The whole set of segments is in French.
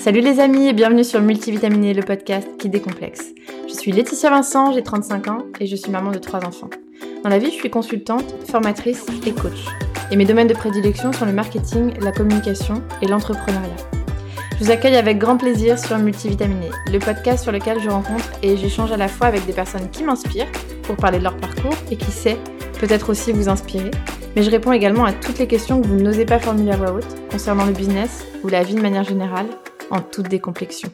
Salut les amis et bienvenue sur Multivitaminé, le podcast qui décomplexe. Je suis Laetitia Vincent, j'ai 35 ans et je suis maman de trois enfants. Dans la vie, je suis consultante, formatrice et coach. Et mes domaines de prédilection sont le marketing, la communication et l'entrepreneuriat. Je vous accueille avec grand plaisir sur Multivitaminé, le podcast sur lequel je rencontre et j'échange à la fois avec des personnes qui m'inspirent pour parler de leur parcours et qui sait, peut-être aussi vous inspirer. Mais je réponds également à toutes les questions que vous n'osez pas formuler à voix haute concernant le business ou la vie de manière générale en toute décomplexion.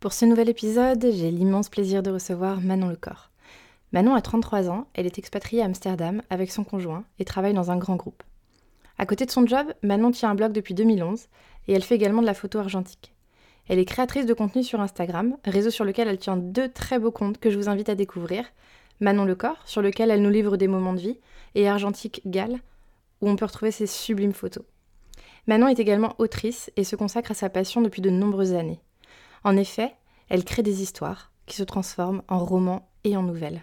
Pour ce nouvel épisode, j'ai l'immense plaisir de recevoir Manon Lecor. Manon a 33 ans, elle est expatriée à Amsterdam avec son conjoint et travaille dans un grand groupe. À côté de son job, Manon tient un blog depuis 2011 et elle fait également de la photo argentique. Elle est créatrice de contenu sur Instagram, réseau sur lequel elle tient deux très beaux comptes que je vous invite à découvrir. Manon Lecor, sur lequel elle nous livre des moments de vie, et Argentique Gall, où on peut retrouver ses sublimes photos. Manon est également autrice et se consacre à sa passion depuis de nombreuses années. En effet, elle crée des histoires qui se transforment en romans et en nouvelles.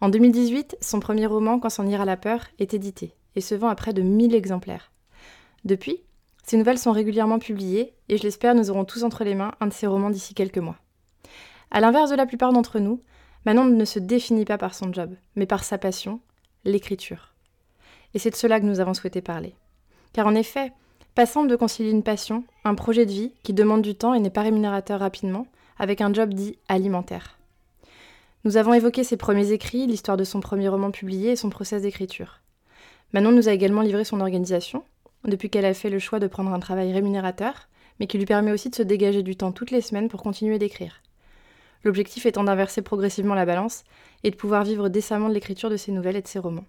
En 2018, son premier roman, Quand s'en ira la peur, est édité et se vend à près de 1000 exemplaires. Depuis, ses nouvelles sont régulièrement publiées et je l'espère, nous aurons tous entre les mains un de ses romans d'ici quelques mois. À l'inverse de la plupart d'entre nous, Manon ne se définit pas par son job, mais par sa passion l'écriture. Et c'est de cela que nous avons souhaité parler. Car en effet, pas simple de concilier une passion, un projet de vie qui demande du temps et n'est pas rémunérateur rapidement, avec un job dit alimentaire. Nous avons évoqué ses premiers écrits, l'histoire de son premier roman publié et son process d'écriture. Manon nous a également livré son organisation, depuis qu'elle a fait le choix de prendre un travail rémunérateur, mais qui lui permet aussi de se dégager du temps toutes les semaines pour continuer d'écrire. L'objectif étant d'inverser progressivement la balance et de pouvoir vivre décemment de l'écriture de ses nouvelles et de ses romans.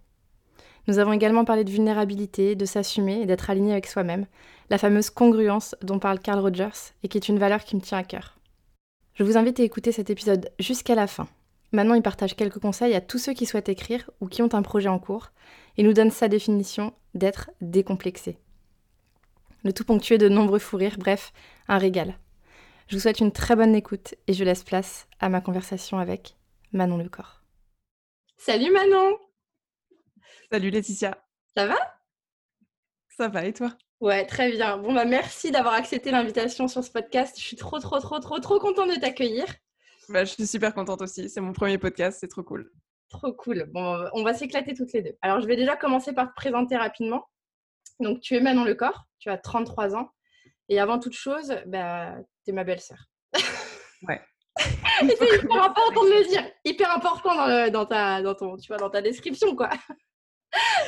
Nous avons également parlé de vulnérabilité, de s'assumer et d'être aligné avec soi-même, la fameuse congruence dont parle Carl Rogers et qui est une valeur qui me tient à cœur. Je vous invite à écouter cet épisode jusqu'à la fin. Maintenant, il partage quelques conseils à tous ceux qui souhaitent écrire ou qui ont un projet en cours et nous donne sa définition d'être décomplexé. Le tout ponctué de nombreux fous rires, bref, un régal. Je vous souhaite une très bonne écoute et je laisse place à ma conversation avec Manon Lecor. Salut Manon Salut Laetitia Ça va? Ça va et toi? Ouais, très bien. Bon, bah merci d'avoir accepté l'invitation sur ce podcast. Je suis trop, trop, trop, trop, trop contente de t'accueillir. Bah, je suis super contente aussi. C'est mon premier podcast, c'est trop cool. Trop cool. Bon, on va s'éclater toutes les deux. Alors, je vais déjà commencer par te présenter rapidement. Donc, tu es Manon Lecor, tu as 33 ans. Et avant toute chose, bah, t'es ma belle-sœur. Ouais. c'est hyper important de le dire. Hyper important dans, dans, ta, dans, ton, tu vois, dans ta description, quoi.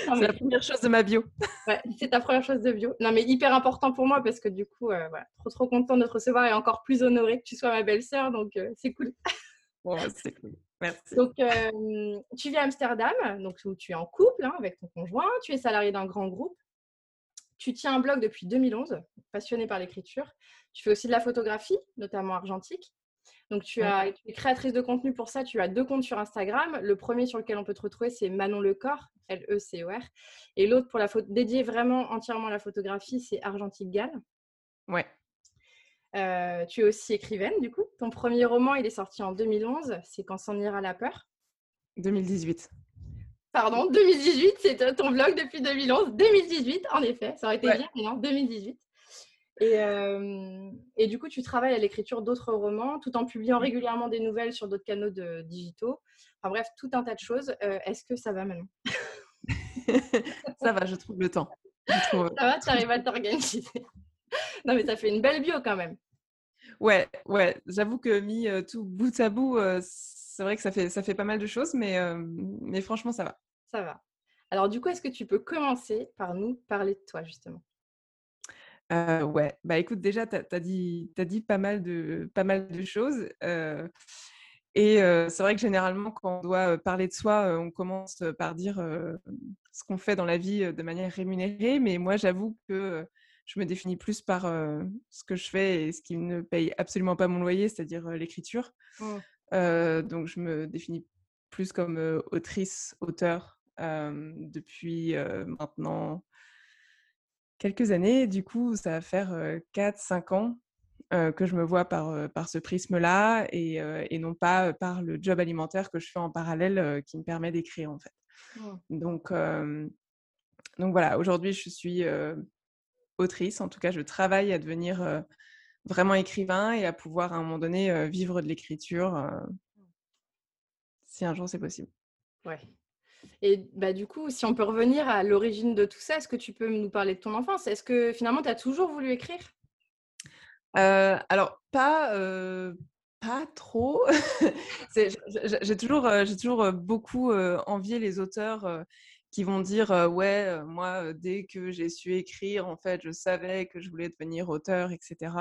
C'est la première chose de ma bio. ouais, c'est ta première chose de bio. Non, mais hyper important pour moi parce que du coup, euh, voilà, trop trop content de te recevoir et encore plus honorée que tu sois ma belle-sœur, donc euh, c'est cool. c'est cool. Merci. Donc, euh, tu vis à Amsterdam, donc où tu es en couple hein, avec ton conjoint, tu es salarié d'un grand groupe tu tiens un blog depuis 2011, passionné par l'écriture. Tu fais aussi de la photographie, notamment argentique. Donc, tu, as, es créatrice de contenu pour ça. Tu as deux comptes sur Instagram. Le premier sur lequel on peut te retrouver, c'est Manon Lecor, L-E-C-O-R. Et l'autre, pour la photo, dédié vraiment entièrement à la photographie, c'est Argentique Gal. Ouais. Euh, tu es aussi écrivaine, du coup. Ton premier roman, il est sorti en 2011. C'est Quand s'en ira la peur. 2018 pardon, 2018, c'est ton blog depuis 2011. 2018, en effet, ça aurait été bien, mais non, 2018. Et, euh, et, du coup, tu travailles à l'écriture d'autres romans tout en publiant régulièrement des nouvelles sur d'autres canaux de, digitaux. Enfin bref, tout un tas de choses. Euh, est-ce que ça va maintenant Ça va, je trouve le temps. Ça va, tu arrives à t'organiser? non, mais ça fait une belle bio quand même. Ouais, ouais. J'avoue que mis euh, tout bout à bout, c'est vrai que ça fait, ça fait pas mal de choses, mais, mais franchement, ça va. Ça va. Alors, du coup, est-ce que tu peux commencer par nous parler de toi, justement? Euh, ouais, bah écoute, déjà, tu as, dit, as dit pas mal de, pas mal de choses. et c'est vrai que généralement, quand on doit parler de soi, on commence par dire ce qu'on fait dans la vie de manière rémunérée. Mais moi, j'avoue que je me définis plus par ce que je fais et ce qui ne paye absolument pas mon loyer, c'est-à-dire l'écriture. Mmh. donc, je me définis plus comme autrice, auteur, depuis maintenant quelques années. Du coup, ça va faire 4-5 ans que je me vois par, par ce prisme-là et, et, non pas par le job alimentaire que je fais en parallèle qui me permet d'écrire en fait. Mmh. Donc, donc voilà, aujourd'hui, je suis autrice. En tout cas, je travaille à devenir vraiment écrivain et à pouvoir à un moment donné vivre de l'écriture si un jour c'est possible. Ouais. Et bah, du coup, si on peut revenir à l'origine de tout ça, est-ce que tu peux nous parler de ton enfance? Est-ce que finalement, tu as toujours voulu écrire? Alors, pas, pas trop. j'ai toujours, j'ai toujours beaucoup envié les auteurs qui vont dire ouais moi dès que j'ai su écrire en fait je savais que je voulais devenir auteur etc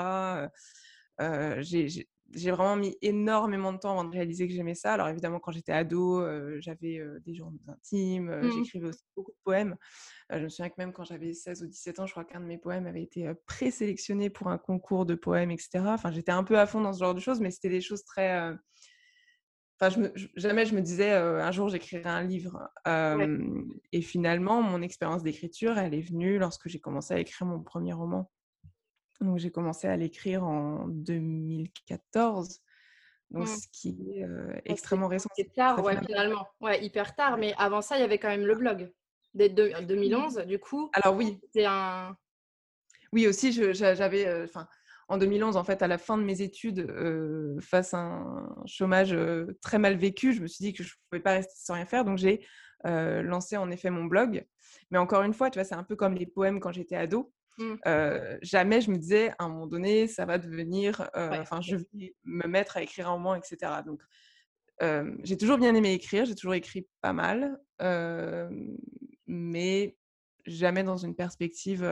j'ai vraiment mis énormément de temps avant de réaliser que j'aimais ça alors évidemment quand j'étais ado j'avais des journaux intimes mmh. j'écrivais aussi beaucoup de poèmes je me souviens que même quand j'avais 16 ou 17 ans je crois qu'un de mes poèmes avait été présélectionné pour un concours de poèmes etc enfin j'étais un peu à fond dans ce genre de choses mais c'était des choses très Enfin, je me, jamais je me disais un jour j'écrirai un livre. Et finalement, mon expérience d'écriture, elle est venue lorsque j'ai commencé à écrire mon premier roman. Donc j'ai commencé à l'écrire en 2014. Donc, mmh. ce qui est extrêmement récent. C'est tard, ouais, finalement. Ouais, hyper tard. Mais avant ça, il y avait quand même le blog. Dès 2011, du coup. Alors oui. C'est un. Oui, aussi, j'avais. Enfin, en 2011, en fait, à la fin de mes études, face à un chômage très mal vécu, je me suis dit que je ne pouvais pas rester sans rien faire. Donc, j'ai lancé en effet mon blog. Mais encore une fois, tu vois, c'est un peu comme les poèmes quand j'étais ado. Mmh. jamais je me disais, à un moment donné, ça va devenir, enfin, je vais me mettre à écrire un roman, etc. Donc, j'ai toujours bien aimé écrire, j'ai toujours écrit pas mal, mais jamais dans une perspective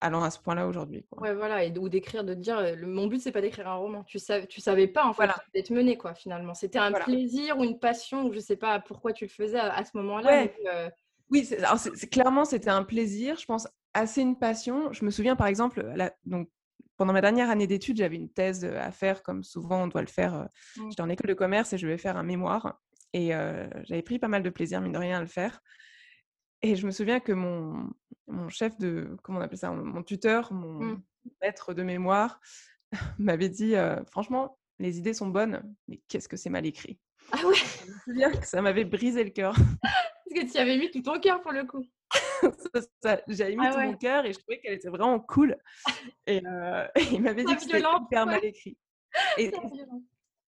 allant à ce point-là aujourd'hui. Ouais, voilà, et, ou d'écrire, de dire, mon but c'est pas d'écrire un roman. Tu savais, tu savais pas en fait voilà. d'être mené quoi finalement. C'était un plaisir ou une passion ou je sais pas pourquoi tu le faisais à, ce moment-là. Oui, c'est, clairement c'était un plaisir. Je pense assez une passion. Je me souviens par exemple, donc pendant ma dernière année d'études, j'avais une thèse à faire, comme souvent on doit le faire. Mmh. J'étais en école de commerce et je devais faire un mémoire. Et j'avais pris pas mal de plaisir, mine de rien, à le faire. Et je me souviens que mon, mon chef de, comment on appelle ça, mon tuteur, mon mmh. maître de mémoire, m'avait dit franchement, les idées sont bonnes, mais qu'est-ce que c'est mal écrit? Ah ouais Je me souviens que ça m'avait brisé le cœur. Parce que tu y avais mis tout ton cœur pour le coup. J'avais mis ah tout mon cœur et je trouvais qu'elle était vraiment cool. Et, il m'avait dit que c'était hyper mal écrit. Et,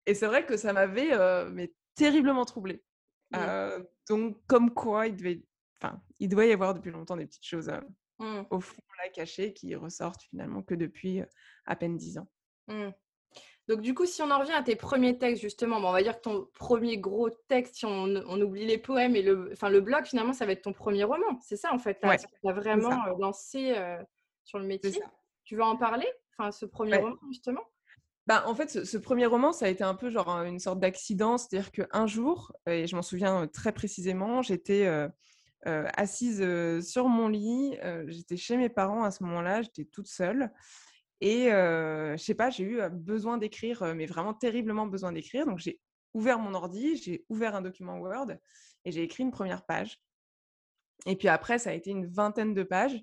et c'est vrai que ça m'avait mais terriblement troublée. donc, comme quoi, il devait enfin, il doit y avoir depuis longtemps des petites choses mmh. au fond là cachées qui ressortent finalement que depuis à peine dix ans. Mmh. Donc du coup, si on en revient à tes premiers textes justement, on va dire que ton premier gros texte, si on, oublie les poèmes et le, enfin le blog, finalement, ça va être ton premier roman. C'est ça en fait. Tu as vraiment lancé sur le métier. Tu veux en parler Enfin, ce premier roman justement? Bah, en fait, ce, premier roman, ça a été un peu genre une sorte d'accident. C'est-à-dire qu'un jour, et je m'en souviens très précisément, j'étais assise sur mon lit. j'étais chez mes parents à ce moment-là, j'étais toute seule. Et je sais pas, j'ai eu besoin d'écrire, mais vraiment terriblement besoin d'écrire. Donc j'ai ouvert mon ordi, j'ai ouvert un document Word et j'ai écrit une première page. Et puis après, ça a été une vingtaine de pages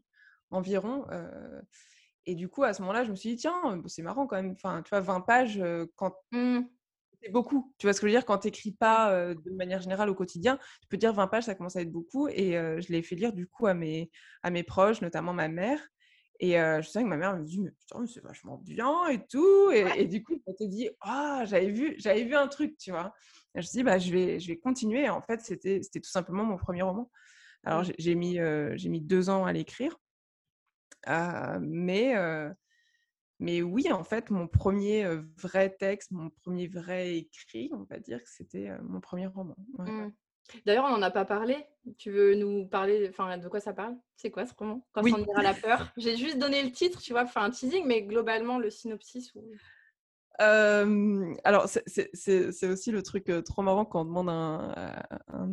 environ. et du coup, à ce moment-là, je me suis dit, tiens, c'est marrant quand même. Enfin, tu vois, 20 pages, quand, mmh c'est beaucoup. Tu vois ce que je veux dire? Quand tu n'écris pas de manière générale au quotidien, tu peux dire 20 pages, ça commence à être beaucoup. Et je l'ai fait lire du coup à mes, à mes proches, notamment ma mère. Et je sais que ma mère me dit, mais putain, c'est vachement bien et tout. Et, du coup, elle te dit, ah, j'avais vu, j'avais vu un truc, tu vois. je me dis, bah, je vais, je vais continuer. en fait, c'était, c'était tout simplement mon premier roman. Alors, mmh. j'ai mis, j'ai mis deux ans à l'écrire. mais mais oui, en fait, mon premier vrai texte, mon premier vrai écrit, on va dire que c'était mon premier roman. Mmh. D'ailleurs, on n'en a pas parlé. Tu veux nous parler enfin, de quoi ça parle? C'est quoi ce roman? Quand on ira la peur? J'ai juste donné le titre, tu vois, faire un teasing, mais globalement, le synopsis ou... alors, c'est aussi le truc trop marrant quand on demande à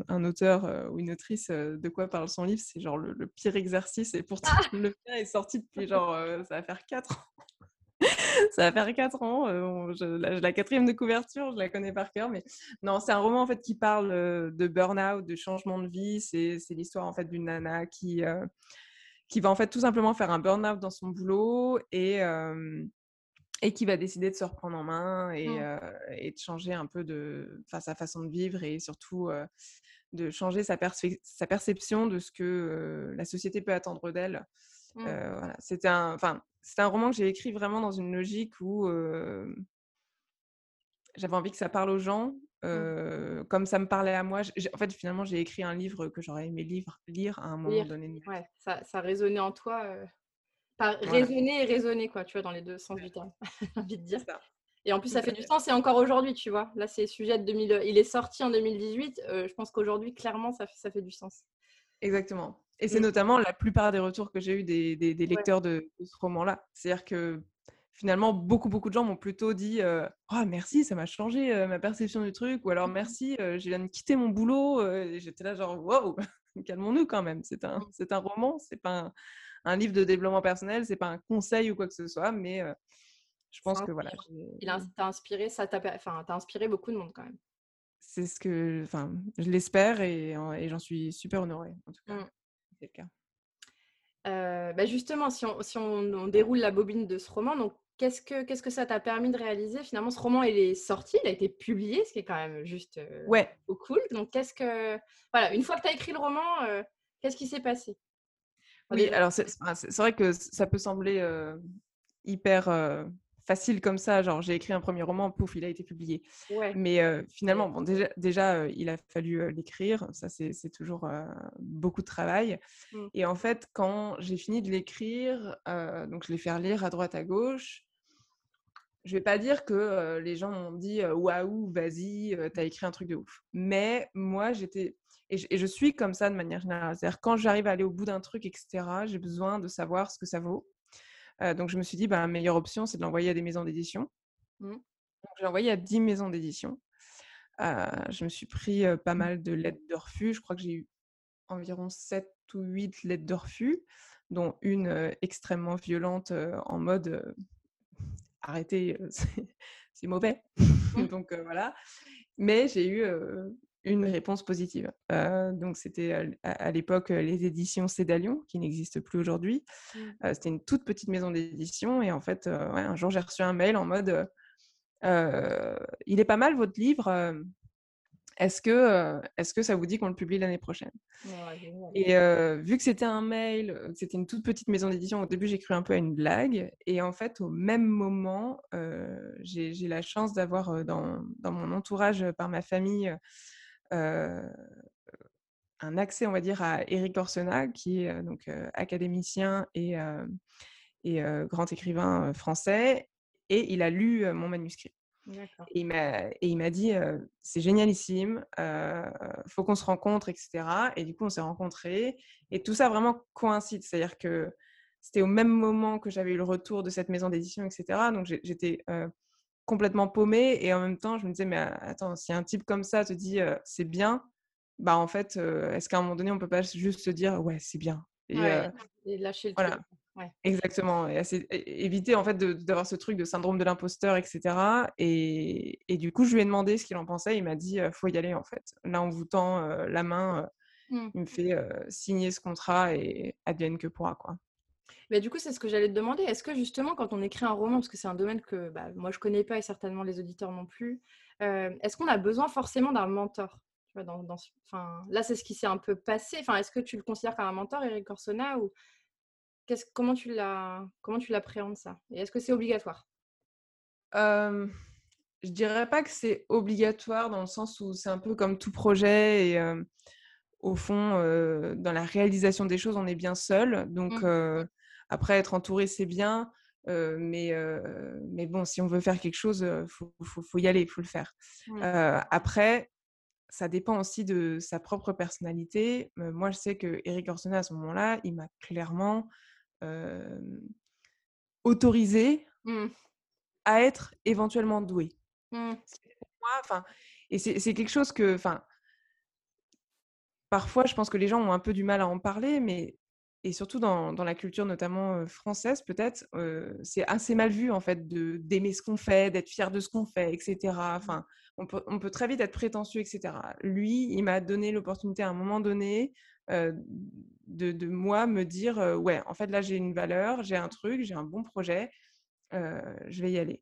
un, auteur ou une autrice de quoi parle son livre. C'est genre le, pire exercice. Et pourtant, ah! le pire est sorti depuis genre, ça va faire 4 ans. ça va faire 4 ans. Euh, je, la, quatrième de couverture, je la connais par cœur. Mais non, c'est un roman en fait qui parle euh, de burn-out, de changement de vie. C'est, l'histoire en fait d'une nana qui, euh, qui va en fait tout simplement faire un burn-out dans son boulot et, et qui va décider de se reprendre en main et, mmh. et de changer un peu de, sa façon de vivre et surtout de changer sa, sa perception de ce que la société peut attendre d'elle. Mmh. voilà. C'était un, enfin, c'est un roman que j'ai écrit vraiment dans une logique où j'avais envie que ça parle aux gens, mmh. comme ça me parlait à moi. en fait, finalement, j'ai écrit un livre que j'aurais aimé lire à un moment donné. Ouais, ça, ça résonnait en toi. Pas résonner et raisonner, quoi, tu vois, dans les deux sens du terme, j'ai envie de dire. Et en plus, ça fait du sens et encore aujourd'hui, tu vois. Là, c'est sujet de 2000. Il est sorti en 2018. je pense qu'aujourd'hui, clairement, ça fait, ça fait du sens. Exactement. Et c'est mmh. notamment la plupart des retours que j'ai eu des, des, lecteurs de, ce roman-là. C'est-à-dire que finalement, beaucoup, beaucoup de gens m'ont plutôt dit Oh, merci, ça m'a changé ma perception du truc. Ou alors, mmh merci, je viens de quitter mon boulot. et j'étais là, genre, wow, calmons-nous quand même. C'est un, mmh. c'est un roman, c'est pas un, un, livre de développement personnel, c'est pas un conseil ou quoi que ce soit. Mais je pense que voilà. Il t'a inspiré, ça t'a enfin, inspiré beaucoup de monde quand même. C'est ce que, enfin, je l'espère et, et j'en suis super honorée en tout cas c'est le cas. Euh, bah, justement, si, on, si on, déroule la bobine de ce roman, donc qu'est-ce que, qu'est-ce que ça t'a permis de réaliser? Finalement, ce roman, il est sorti, il a été publié, ce qui est quand même juste euh, ouais. cool. Donc, qu'est-ce que. Voilà, une fois que tu as écrit le roman, euh, qu'est-ce qui s'est passé? Oui, alors c'est, c'est, vrai que ça peut sembler hyper facile comme ça, genre j'ai écrit un premier roman, pouf, il a été publié. Mais finalement, bon, déjà, déjà il a fallu l'écrire, ça c'est toujours beaucoup de travail. Mmh. Et en fait, quand j'ai fini de l'écrire, donc je l'ai fait lire à droite à gauche, je vais pas dire que les gens m'ont dit waouh, vas-y, t'as écrit un truc de ouf. Mais moi, j'étais. Et, et je, suis comme ça de manière générale. C'est-à-dire, quand j'arrive à aller au bout d'un truc, etc., j'ai besoin de savoir ce que ça vaut donc je me suis dit, bah, la meilleure option, c'est de l'envoyer à des maisons d'édition. Mmh. Je l'ai envoyé à 10 maisons d'édition. je me suis pris pas mal de lettres de refus. Je crois que j'ai eu environ 7 ou 8 lettres de refus, dont une extrêmement violente en mode arrêtez, c'est mauvais. Mmh. Donc voilà. Mais j'ai eu une réponse positive. donc, c'était à, l'époque les éditions Cédalion, qui n'existent plus aujourd'hui. Mmh. c'était une toute petite maison d'édition. Et en fait, un jour, j'ai reçu un mail en mode Il est pas mal votre livre. Est-ce que, est que ça vous dit qu'on le publie l'année prochaine? Et vu que c'était un mail, c'était une toute petite maison d'édition, au début j'ai cru un peu à une blague. Et en fait, au même moment, j'ai la chance d'avoir dans, dans, mon entourage, par ma famille, un accès, on va dire, à Eric Orsena, qui est donc académicien et, et grand écrivain français, et il a lu mon manuscrit. Et il m'a dit c'est génialissime, faut qu'on se rencontre, etc. Et du coup, on s'est rencontrés. Et tout ça vraiment coïncide. C'est-à-dire que c'était au même moment que j'avais eu le retour de cette maison d'édition, etc. Donc j'étais complètement paumée et en même temps je me disais mais attends si un type comme ça te dit c'est bien bah en fait est-ce qu'à un moment donné on peut pas juste se dire ouais c'est bien et, lâcher le voilà. truc. Exactement, et éviter en fait d'avoir ce truc de syndrome de l'imposteur, etc. Et, et, du coup, je lui ai demandé ce qu'il en pensait. Il m'a dit faut y aller en fait. Là, on vous tend la main, mmh. il me fait signer ce contrat et advienne que pourra quoi. Mais du coup, c'est ce que j'allais te demander. Est-ce que justement, quand on écrit un roman, parce que c'est un domaine que bah, moi je connais pas et certainement les auditeurs non plus, euh, est-ce qu'on a besoin forcément d'un mentor? Dans, Là, c'est ce qui s'est un peu passé. Enfin, est-ce que tu le considères comme un mentor, Eric Corsona, ou comment tu l'as, comment tu l'appréhendes ça? Et est-ce que c'est obligatoire? Euh, Je dirais pas que c'est obligatoire dans le sens où c'est un peu comme tout projet et au fond, dans la réalisation des choses, on est bien seul. Donc, mmh. Après, être entouré, c'est bien. mais, mais bon, si on veut faire quelque chose, il faut, faut, y aller, il faut le faire. après, ça dépend aussi de sa propre personnalité. moi, je sais que Eric Orsena, à ce moment-là, il m'a clairement autorisé mmh. à être éventuellement doué. Mmh. et c'est quelque chose que, enfin, parfois, je pense que les gens ont un peu du mal à en parler, mais et surtout dans, dans, la culture notamment française peut-être, c'est assez mal vu en fait de d'aimer ce qu'on fait, d'être fier de ce qu'on fait, etc. Mmh. Enfin, on peut, on peut, très vite être prétentieux, etc. Lui, il m'a donné l'opportunité à un moment donné de, de, moi me dire ouais, en fait là j'ai une valeur, j'ai un truc, j'ai un bon projet. je vais y aller.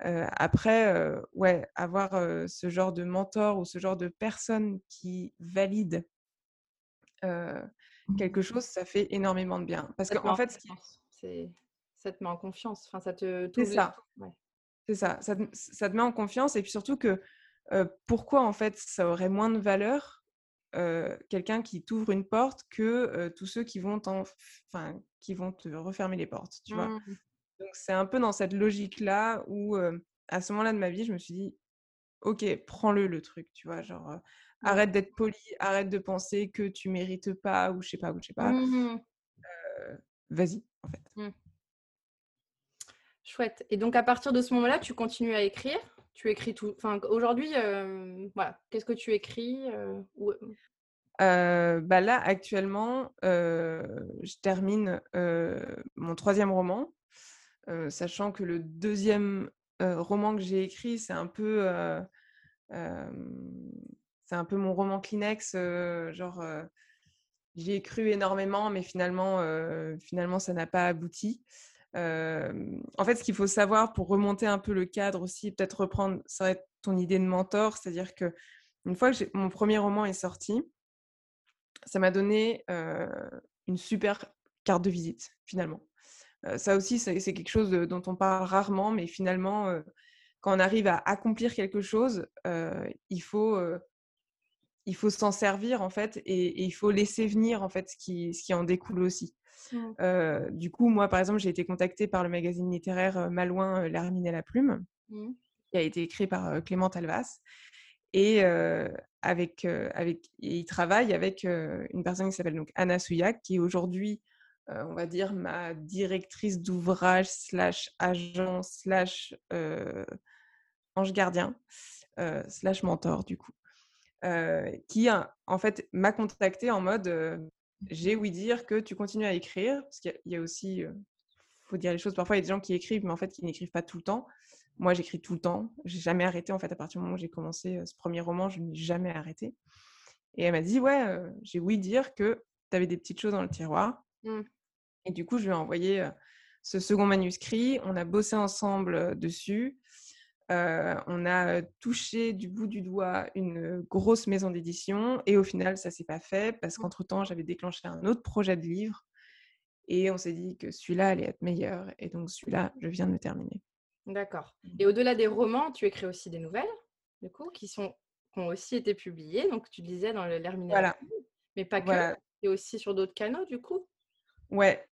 après, ouais, avoir ce genre de mentor ou ce genre de personne qui valide quelque chose, ça fait énormément de bien. Parce qu'en fait, ça te met en confiance. Enfin, ça te. C'est ça. C'est ça. Ça te, ça te, met en confiance. Et puis surtout que pourquoi en fait ça aurait moins de valeur quelqu'un qui t'ouvre une porte que tous ceux qui vont, enfin, qui vont te refermer les portes, tu vois? Mmh. Donc c'est un peu dans cette logique-là où à ce moment-là de ma vie, je me suis dit, ok, prends-le le truc, tu vois, genre arrête d'être poli, arrête de penser que tu mérites pas ou je sais pas, ou je sais pas. Mmh vas-y, en fait. Mmh. Chouette. Et donc à partir de ce moment-là, tu continues à écrire? Tu écris tout. Enfin, aujourd'hui, voilà, qu'est-ce que tu écris bah là, actuellement, je termine mon troisième roman, sachant que le deuxième roman que j'ai écrit, c'est un peu, c'est un peu mon roman Kleenex, genre. J'y ai cru énormément, mais finalement, finalement ça n'a pas abouti en fait, ce qu'il faut savoir pour remonter un peu le cadre aussi, peut-être reprendre, ça va être ton idée de mentor, c'est-à-dire que une fois que mon premier roman est sorti, ça m'a donné une super carte de visite finalement. Ça aussi, c'est quelque chose dont on parle rarement, mais finalement, quand on arrive à accomplir quelque chose, il faut il faut s'en servir en fait et, il faut laisser venir en fait ce qui, ce qui en découle aussi. Mmh. du coup, moi, par exemple, j'ai été contactée par le magazine littéraire Malouin, L'Hermine et la Plume, mmh. qui a été écrit par Clément Alvas. Et, avec, avec, il travaille avec une personne qui s'appelle donc Anna Souillac, qui est aujourd'hui, on va dire, ma directrice d'ouvrage, slash agent, slash ange gardien, slash mentor, du coup. qui, en fait, m'a contactée en mode j'ai ouï dire que tu continues à écrire, parce qu'il y, a aussi, il faut dire les choses, parfois il y a des gens qui écrivent, mais en fait qui n'écrivent pas tout le temps. Moi, j'écris tout le temps. J'ai jamais arrêté. En fait, à partir du moment où j'ai commencé ce premier roman, je n'ai jamais arrêté. Et elle m'a dit, ouais, j'ai ouï dire que tu avais des petites choses dans le tiroir. Mmh. Et du coup, je lui ai envoyé ce second manuscrit. On a bossé ensemble dessus. on a touché du bout du doigt une grosse maison d'édition et au final, ça s'est pas fait parce mmh. qu'entre-temps, j'avais déclenché un autre projet de livre et on s'est dit que celui-là allait être meilleur et donc celui-là, je viens de le terminer. D'accord. Mmh. Et au-delà des romans, tu écris aussi des nouvelles, du coup, qui, sont, ont aussi été publiées. Donc, tu disais dans l'Herminé. Voilà. Mais pas que. Et aussi sur d'autres canaux, du coup? Ouais,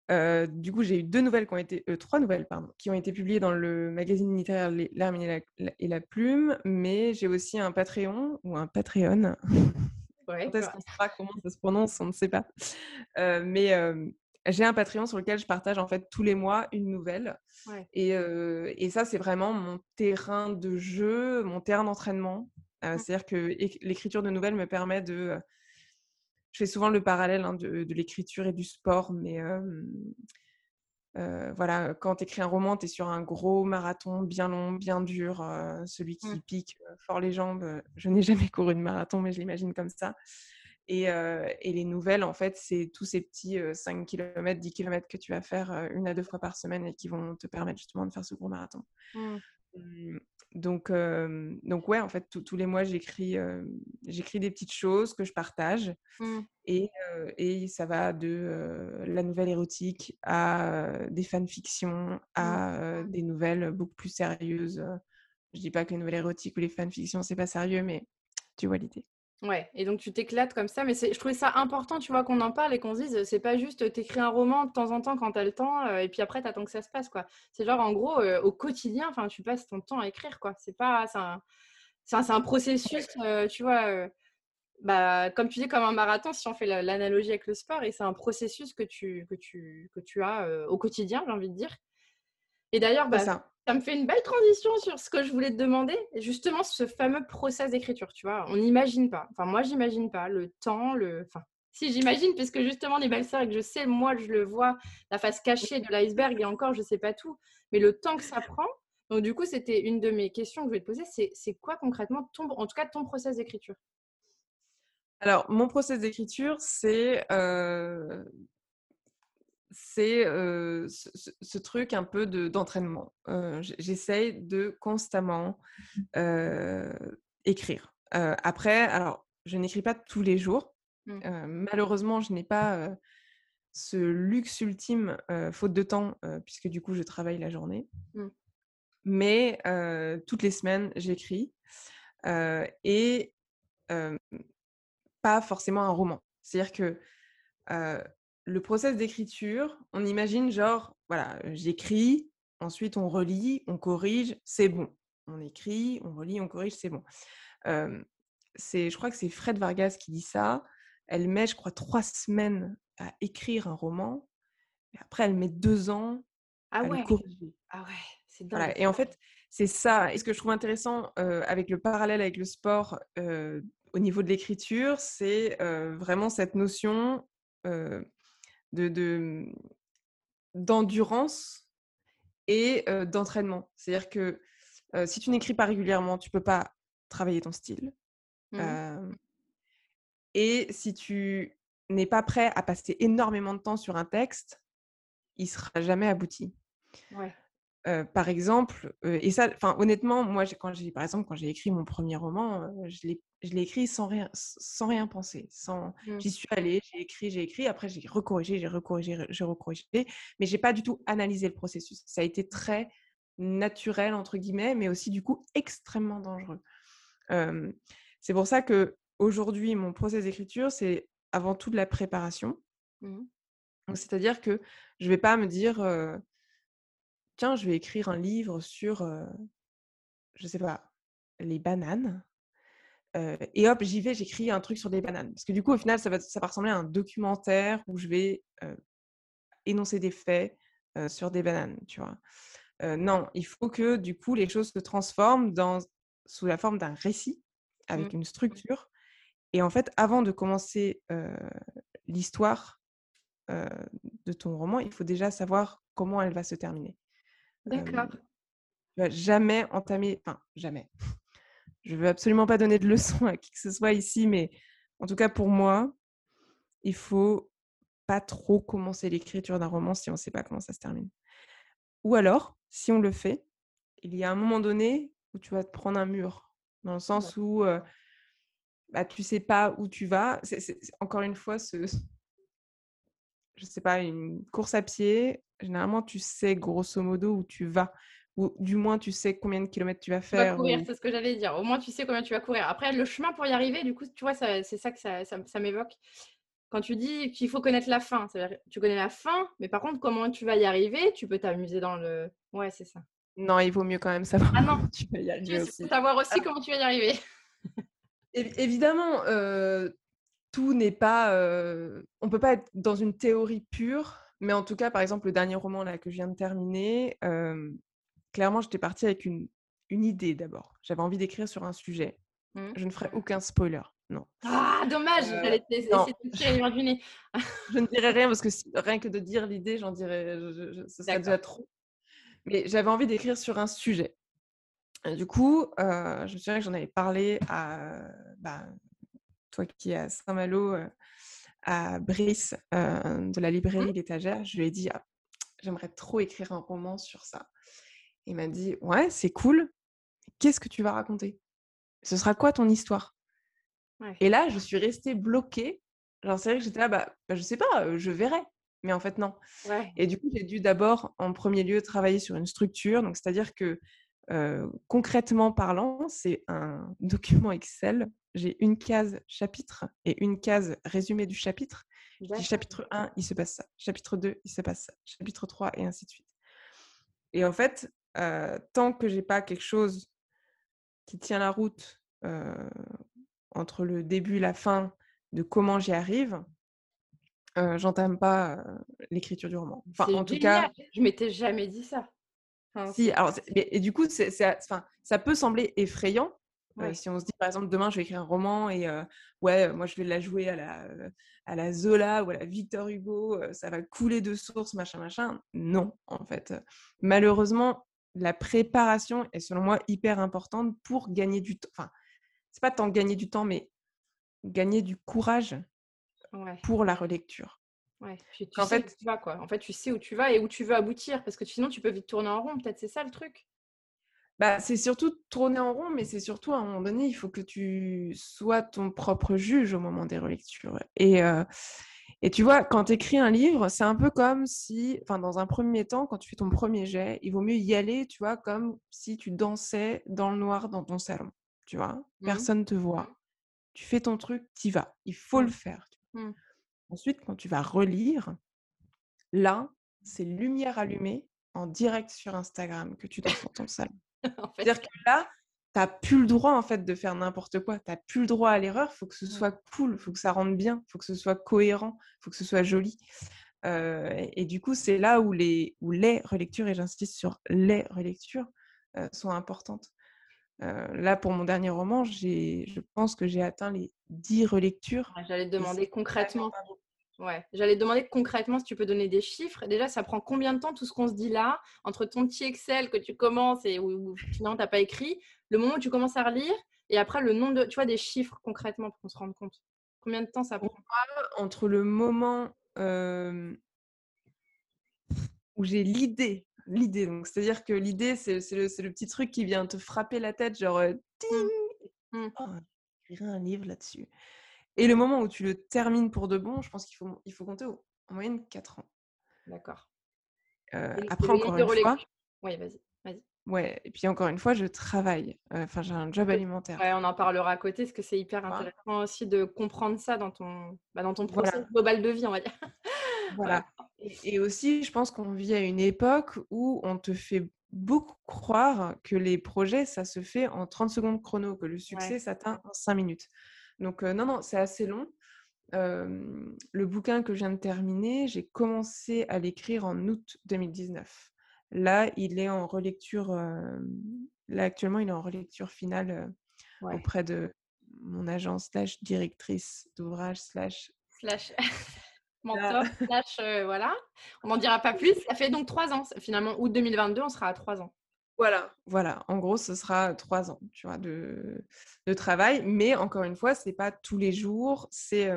du coup, j'ai eu deux nouvelles qui ont été, trois nouvelles, pardon, qui ont été publiées dans le magazine littéraire L'Hermine et, et, la Plume, mais j'ai aussi un Patreon ou un Patreon. Ouais, Quand est-ce qu'on sera, comment ça se prononce, on ne sait pas. mais j'ai un Patreon sur lequel je partage en fait tous les mois une nouvelle. Et, et, ça, c'est vraiment mon terrain de jeu, mon terrain d'entraînement. Mmh. C'est-à-dire que l'écriture de nouvelles me permet de je fais souvent le parallèle hein, de, l'écriture et du sport, mais voilà, quand tu écris un roman, tu es sur un gros marathon bien long, bien dur, celui qui mmh. pique fort les jambes. Je n'ai jamais couru de marathon, mais je l'imagine comme ça. Et, les nouvelles, en fait, c'est tous ces petits 5 km, 10 km que tu vas faire une à deux fois par semaine et qui vont te permettre justement de faire ce gros marathon. Mmh. Donc, donc ouais, en fait, tous les mois, j'écris, j'écris des petites choses que je partage. Mmh. Et, et, ça va de la nouvelle érotique à des fanfictions, mmh. à des nouvelles beaucoup plus sérieuses. Je dis pas que les nouvelles érotiques ou les fanfictions, c'est pas sérieux, mais tu vois l'idée. Ouais, et donc tu t'éclates comme ça, mais je trouvais ça important, tu vois, qu'on en parle et qu'on se dise, c'est pas juste t'écris un roman de temps en temps quand t'as le temps, et puis après t'attends que ça se passe, quoi. C'est genre, en gros, au quotidien, enfin, tu passes ton temps à écrire, quoi. C'est pas, c'est un, c'est un, processus, tu vois, bah, comme tu dis, comme un marathon, si on fait l'analogie avec le sport, et c'est un processus que tu, que tu, que tu as au quotidien, j'ai envie de dire. Et d'ailleurs, bah, ça ça me fait une belle transition sur ce que je voulais te demander. Justement, ce fameux process d'écriture, tu vois. On n'imagine pas. Enfin, moi, j'imagine pas le temps, le. Enfin, si j'imagine, puisque justement, les belles sœurs, que je sais, moi, je le vois, la face cachée de l'iceberg, et encore, je sais pas tout. Mais le temps que ça prend. Donc, du coup, c'était une de mes questions que je vais te poser. C'est quoi concrètement, ton, en tout cas, ton process d'écriture? Alors, mon process d'écriture, c'est. Euh, c'est ce, truc un peu d'entraînement. J'essaye de constamment écrire. après, alors, je n'écris pas tous les jours. Mmh. malheureusement, je n'ai pas ce luxe ultime, faute de temps, puisque du coup, je travaille la journée. Mmh. Mais toutes les semaines, j'écris. et pas forcément un roman. C'est-à-dire que le process d'écriture, on imagine genre, voilà, j'écris, ensuite on relit, on corrige, c'est bon. On écrit, on relit, on corrige, c'est bon. c'est, je crois que c'est Fred Vargas qui dit ça. Elle met, je crois, trois semaines à écrire un roman. Et après, elle met deux ans ah à le corriger. Ah ouais, c'est dingue. Et en fait, c'est ça. Et ce que je trouve intéressant avec le parallèle avec le sport au niveau de l'écriture, c'est vraiment cette notion de, d'endurance et d'entraînement. C'est-à-dire que si tu n'écris pas régulièrement, tu peux pas travailler ton style. Mmh et si tu n'es pas prêt à passer énormément de temps sur un texte, il sera jamais abouti. Ouais par exemple, et ça, enfin honnêtement, moi, quand j'ai, par exemple, quand j'ai écrit mon premier roman, je l'ai, je l'ai écrit sans rien, sans rien penser, sans, mmh. j'y suis allée, j'ai écrit, j'ai écrit, après j'ai recorrigé, j'ai recorrigé, j'ai recorrigé, mais j'ai pas du tout analysé le processus. Ça a été très naturel entre guillemets, mais aussi du coup extrêmement dangereux. c'est pour ça que aujourd'hui, mon process d'écriture, c'est avant tout de la préparation. Mmh. C'est-à-dire que je vais pas me dire tiens, je vais écrire un livre sur, je je sais pas, les bananes. et hop, j'y vais, j'écris un truc sur les bananes. Parce que du coup, au final, ça va, ça va ressembler à un documentaire où je vais énoncer des faits sur des bananes, tu vois. non, il faut que du coup, les choses se transforment dans, sous la forme d'un récit, avec mmh. une structure. Et en fait, avant de commencer l'histoire de ton roman, il faut déjà savoir comment elle va se terminer. D'accord. tu vas jamais entamer, enfin jamais. Je veux absolument pas donner de leçons à qui que ce soit ici, mais en tout cas pour moi, il faut pas trop commencer l'écriture d'un roman si on ne sait pas comment ça se termine. Ou alors, si on le fait, il y a un moment donné où tu vas te prendre un mur, dans le sens où euh, bah, tu sais pas où tu vas. C'est, encore une fois, ce, je sais pas, une course à pied, généralement, tu sais grosso modo où tu vas. Ou du moins, tu sais combien de kilomètres tu vas faire. Tu vas courir, c'est ce que j'allais dire. Au moins, tu sais combien tu vas courir. Après, le chemin pour y arriver, du coup, tu vois, c'est ça que ça, ça, m'évoque. Quand tu dis qu'il faut connaître la fin, tu connais la fin, mais par contre, comment tu vas y arriver, tu peux t'amuser dans le. Ouais, c'est ça. Non, il vaut mieux quand même savoir. Ah non, tu vas y arriver aussi. Savoir aussi ah. comment tu vas y arriver. Évidemment, euh, tout n'est pas. Euh, on peut pas être dans une théorie pure, mais en tout cas, par exemple, le dernier roman là, que je viens de terminer, euh, clairement, j'étais partie avec une, une idée d'abord. J'avais envie d'écrire sur un sujet. Mmh. Je ne ferai aucun spoiler, non. Ah, dommage, euh, j'allais essayer de je ne dirais rien parce que rien que de dire l'idée, j'en dirais, ce serait déjà trop. Mais j'avais envie d'écrire sur un sujet. du coup, je me souviens que j'en avais parlé à bah, toi qui es à Saint-Malo, euh, à Brice, euh, de la librairie mmh. L'Étagère, je lui ai dit «Ah, j'aimerais trop écrire un roman sur ça. Il m'a dit ouais, c'est cool. Qu'est-ce que tu vas raconter? Ce sera quoi ton histoire? Et là, je suis restée bloquée. Genre, c'est vrai que j'étais là, bah, bah, je sais pas, euh, je verrai. Mais en fait, non. Et du coup, j'ai dû d'abord, en premier lieu, travailler sur une structure. Donc, c'est-à-dire que concrètement parlant, c'est un document Excel. J'ai une case chapitre et une case résumé du chapitre. chapitre 1, il se passe ça. Chapitre 2, il se passe ça. Chapitre 3, et ainsi de suite. Et en fait, tant que j'ai pas quelque chose qui tient la route entre le début et la fin de comment j'y arrive, j'entame pas l'écriture du roman. Enfin, en tout cas, je m'étais jamais dit ça si, alors, et, du coup, c'est, ça peut sembler effrayant. Si on se dit, par exemple, demain, je vais écrire un roman et ouais, moi, je vais la jouer à la, à la Zola ou à la Victor Hugo, ça va couler de sources, machin, machin. Non, en fait. Malheureusement, la préparation est, selon moi, hyper importante pour gagner du temps. Enfin, c'est pas tant gagner du temps, mais gagner du courage pour la relecture. Ouais, puis tu sais où tu vas, quoi. En fait, tu sais où tu vas et où tu veux aboutir, parce que sinon, tu peux vite tourner en rond. Peut-être c'est ça le truc. Bah, c'est surtout tourner en rond, mais c'est surtout à un moment donné, il faut que tu sois ton propre juge au moment des relectures. Et, euh, et tu vois, quand tu écris un livre, c'est un peu comme si, enfin, dans un premier temps, quand tu fais ton premier jet, il vaut mieux y aller, tu vois, comme si tu dansais dans le noir dans ton salon. Tu vois, mmh. personne te voit. Mmh. Tu fais ton truc, y vas. Il faut le mmh. faire. Ensuite, quand tu vas relire, là, c'est lumière allumée en direct sur Instagram que tu danses dans ton salon. C'est-à-dire que là, tu n'as plus le droit en fait de faire n'importe quoi. Tu n'as plus le droit à l'erreur. Il faut que ce soit cool, il faut que ça rentre bien, il faut que ce soit cohérent, il faut que ce soit joli. et, du coup, c'est là où les, où les relectures, et j'insiste sur les relectures, sont importantes. là, pour mon dernier roman, je pense que j'ai atteint les 10 relectures. J'allais te demander concrètement. Ouais, j'allais demander concrètement si tu peux donner des chiffres. Déjà, ça prend combien de temps tout ce qu'on se dit là, entre ton petit Excel que tu commences et où, finalement tu n'as pas écrit, le moment où tu commences à relire et après le nombre de, tu vois, des chiffres concrètement pour qu'on se rende compte? Combien de temps ça prend? Entre le moment où j'ai l'idée, l'idée, donc c'est-à-dire que l'idée, c'est le, le, petit truc qui vient te frapper la tête, genre, mmh. ting mmh. Oh, un livre là-dessus. Et le moment où tu le termines pour de bon, je pense qu'il faut, il faut compter en moyenne 4 ans. D'accord. Euh, après, encore une fois. Oui, vas-y. Vas-y. Ouais, et puis encore une fois, je travaille. Euh, enfin, j'ai un job alimentaire. Ouais, on en parlera à côté, parce que c'est hyper intéressant aussi de comprendre ça dans ton, bah, dans ton processus global de vie, on va dire. Voilà. Et, et, aussi, je pense qu'on vit à une époque où on te fait beaucoup croire que les projets, ça se fait en 30 secondes chrono, que le succès s'atteint en 5 minutes. Donc, non, non, c'est assez long. le bouquin que je viens de terminer, j'ai commencé à l'écrire en août 2019. Là, il est en relecture. là, actuellement, il est en relecture finale auprès de mon agence slash directrice d'ouvrage slash. Slash. mentor slash. voilà. On n'en dira pas plus. Ça fait donc trois ans. Finalement, août 2022, on sera à trois ans. Voilà, voilà. En gros, ce sera trois ans, tu vois, de, travail. Mais encore une fois, c'est pas tous les jours. C'est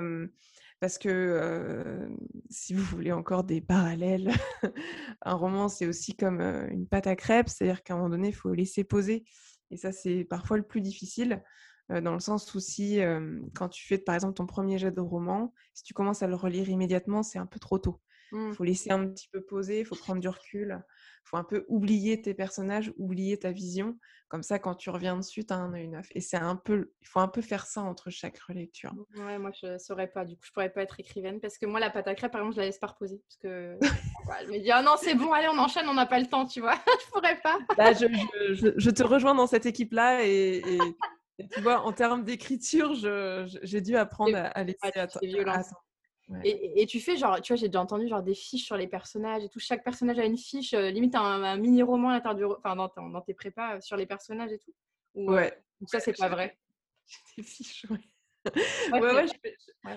parce que si vous voulez encore des parallèles, un roman, c'est aussi comme une pâte à crêpes, c'est-à-dire qu'à un moment donné, il faut laisser poser. Et ça, c'est parfois le plus difficile, dans le sens où si, quand tu fais, par exemple, ton premier jet de roman, si tu commences à le relire immédiatement, c'est un peu trop tôt. Il mmh. faut laisser un petit peu poser, il faut prendre du recul faut un peu oublier tes personnages, oublier ta vision. Comme ça, quand tu reviens dessus, tu as un œil neuf. Et c'est un peu, il faut un peu faire ça entre chaque relecture. Ouais, moi, je saurais pas. Du coup, je pourrais pas être écrivaine parce que moi, la pâte à crêpes, par exemple, je la laisse pas reposer. Parce que je me dis, ah non, c'est bon, allez, on enchaîne, on n'a pas le temps, tu vois. je pourrais pas. Bah, je, je, te rejoins dans cette équipe-là et, tu vois, en termes d'écriture, j'ai dû apprendre à, laisser à, et, tu fais genre, tu vois, j'ai déjà entendu genre des fiches sur les personnages et tout. Chaque personnage a une fiche, euh, limite un, mini roman à l'intérieur enfin dans, dans, tes prépas euh, sur les personnages et tout. Euh, ouais. ça c'est pas vrai. Des fiches, ouais. ouais, ouais,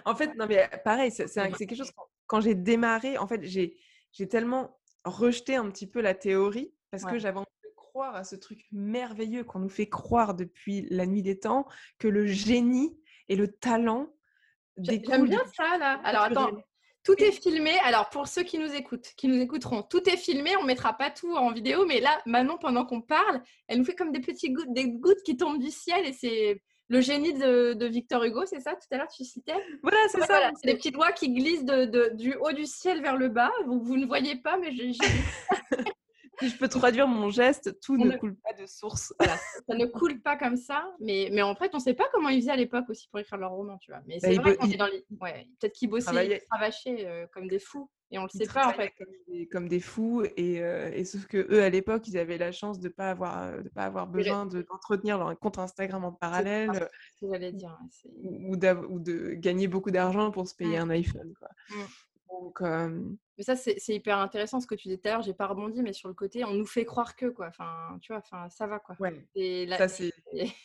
En fait, non mais pareil, c'est quelque chose quand, j'ai démarré, en fait, j'ai tellement rejeté un petit peu la théorie parce que j'avais envie de croire à ce truc merveilleux qu'on nous fait croire depuis la nuit des temps que le génie et le talent J'aime bien ça, là. Alors, attends, tout est filmé. Alors, pour ceux qui nous écoutent, qui nous écouteront, tout est filmé. On ne mettra pas tout en vidéo, mais là, Manon, pendant qu'on parle, elle nous fait comme des petites gouttes, des gouttes qui tombent du ciel et c'est le génie de, Victor Hugo, c'est ça Tout à l'heure, tu citais? Voilà, c'est ça. c'est des petites doigts qui glissent de, du haut du ciel vers le bas. Vous, vous ne voyez pas, mais j'ai. si je peux traduire mon geste, tout ne, coule pas de source. ça ne coule pas comme ça, mais, mais en fait, on ne sait pas comment ils faisaient à l'époque aussi pour écrire leur roman, tu vois. Mais bah, c'est vrai qu'on est dans les... ouais, peut-être qu'ils bossaient, ils travaillaient euh, comme des fous. Et on le sait pas en fait. Comme des, fous et, euh, et, sauf que eux à l'époque ils avaient la chance de pas avoir euh, de pas avoir besoin d'entretenir leur compte Instagram en parallèle. Dire. Ou, de gagner beaucoup d'argent pour se payer mmh. un iPhone. Quoi. Mmh. Donc, Mais ça, c'est hyper intéressant ce que tu disais tout à l'heure. J'ai pas rebondi, mais sur le côté, on nous fait croire que, quoi. Enfin, tu vois, enfin, ça va, quoi. et ça, c'est...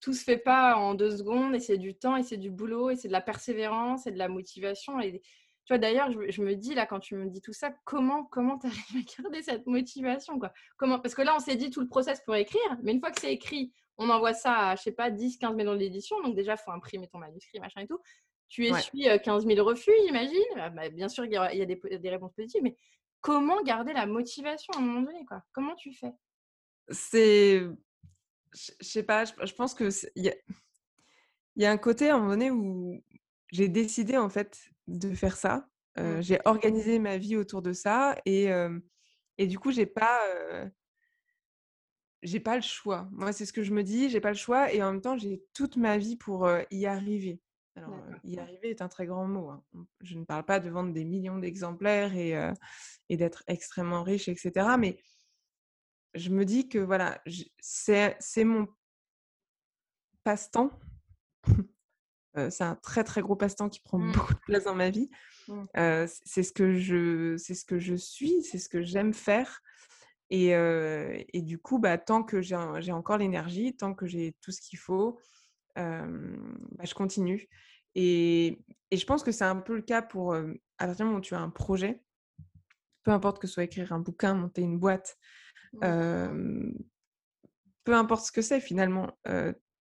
Tout se fait pas en deux secondes, et c'est du temps, et c'est du boulot, et c'est de la persévérance, et de la motivation. Et tu vois, d'ailleurs, je, me dis, là, quand tu me dis tout ça, comment comment tu arrives à garder cette motivation, quoi? Comment... Parce que là, on s'est dit tout le process pour écrire, mais une fois que c'est écrit, on envoie ça à, je sais pas, 10, 15 maisons d'édition. Donc déjà, il faut imprimer ton manuscrit, machin et tout Tu essuies 15 000 refus, j'imagine? Ah, bah, bien sûr, il y a, des, réponses positives, mais comment garder la motivation à un moment donné quoi? Comment tu fais? C'est. Je sais pas, je pense que. Il y, a... y a un côté à un moment donné où j'ai décidé en fait de faire ça. Mmh. J'ai organisé ma vie autour de ça et, et du coup, j'ai pas j'ai pas le choix. Moi, c'est ce que je me dis, j'ai pas le choix et en même temps, j'ai toute ma vie pour y arriver. Alors, y arriver est un très grand mot. Hein. Je ne parle pas de vendre des millions d'exemplaires et, et d'être extrêmement riche, etc. Mais je me dis que voilà, c'est mon passe-temps. c'est un très très gros passe-temps qui prend mmh. beaucoup de place dans ma vie. Mmh. c'est ce que je, c'est ce que je suis, c'est ce que j'aime faire. Et, et, du coup, bah, tant que j'ai encore l'énergie, tant que j'ai tout ce qu'il faut, bah, je continue. Et, et, je pense que c'est un peu le cas pour, à partir du moment où tu as un projet, peu importe que ce soit écrire un bouquin, monter une boîte, peu importe ce que c'est finalement,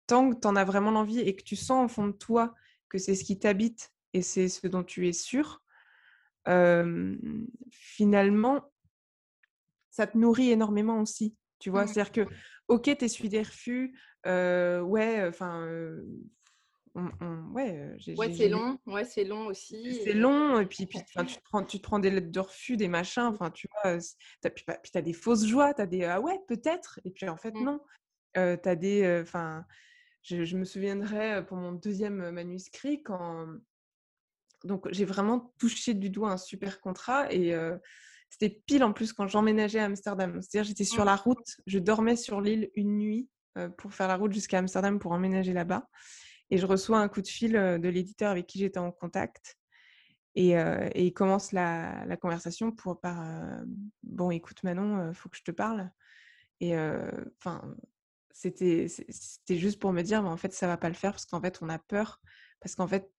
tant que tu en as vraiment l'envie et que tu sens au fond de toi que c'est ce qui t'habite et c'est ce dont tu es sûr, finalement, ça te nourrit énormément aussi. Tu vois, mmh. c'est-à-dire que, ok, tu suis des refus, ouais, enfin, ouais, ouais c'est long, ouais, c'est long aussi. C'est long, et puis, puis tu, te prends, tu te prends des lettres de refus, des machins, enfin, tu vois, puis, bah, puis tu as des fausses joies, tu as des ah ouais, peut-être, et puis en fait, mmh. non. tu as des, enfin, je, je, me souviendrai pour mon deuxième manuscrit quand. Donc, j'ai vraiment touché du doigt un super contrat, et c'était pile en plus quand j'emménageais à Amsterdam. C'est-à-dire, j'étais sur mmh. la route, je dormais sur l'île une nuit pour faire la route jusqu'à Amsterdam pour emménager là-bas. Et je reçois un coup de fil de l'éditeur avec qui j'étais en contact. Et, il commence la, conversation pour par bon écoute Manon, il faut que je te parle. Et enfin c'était c'était juste pour me dire mais en fait ça va pas le faire parce qu'en fait on a peur parce qu'en fait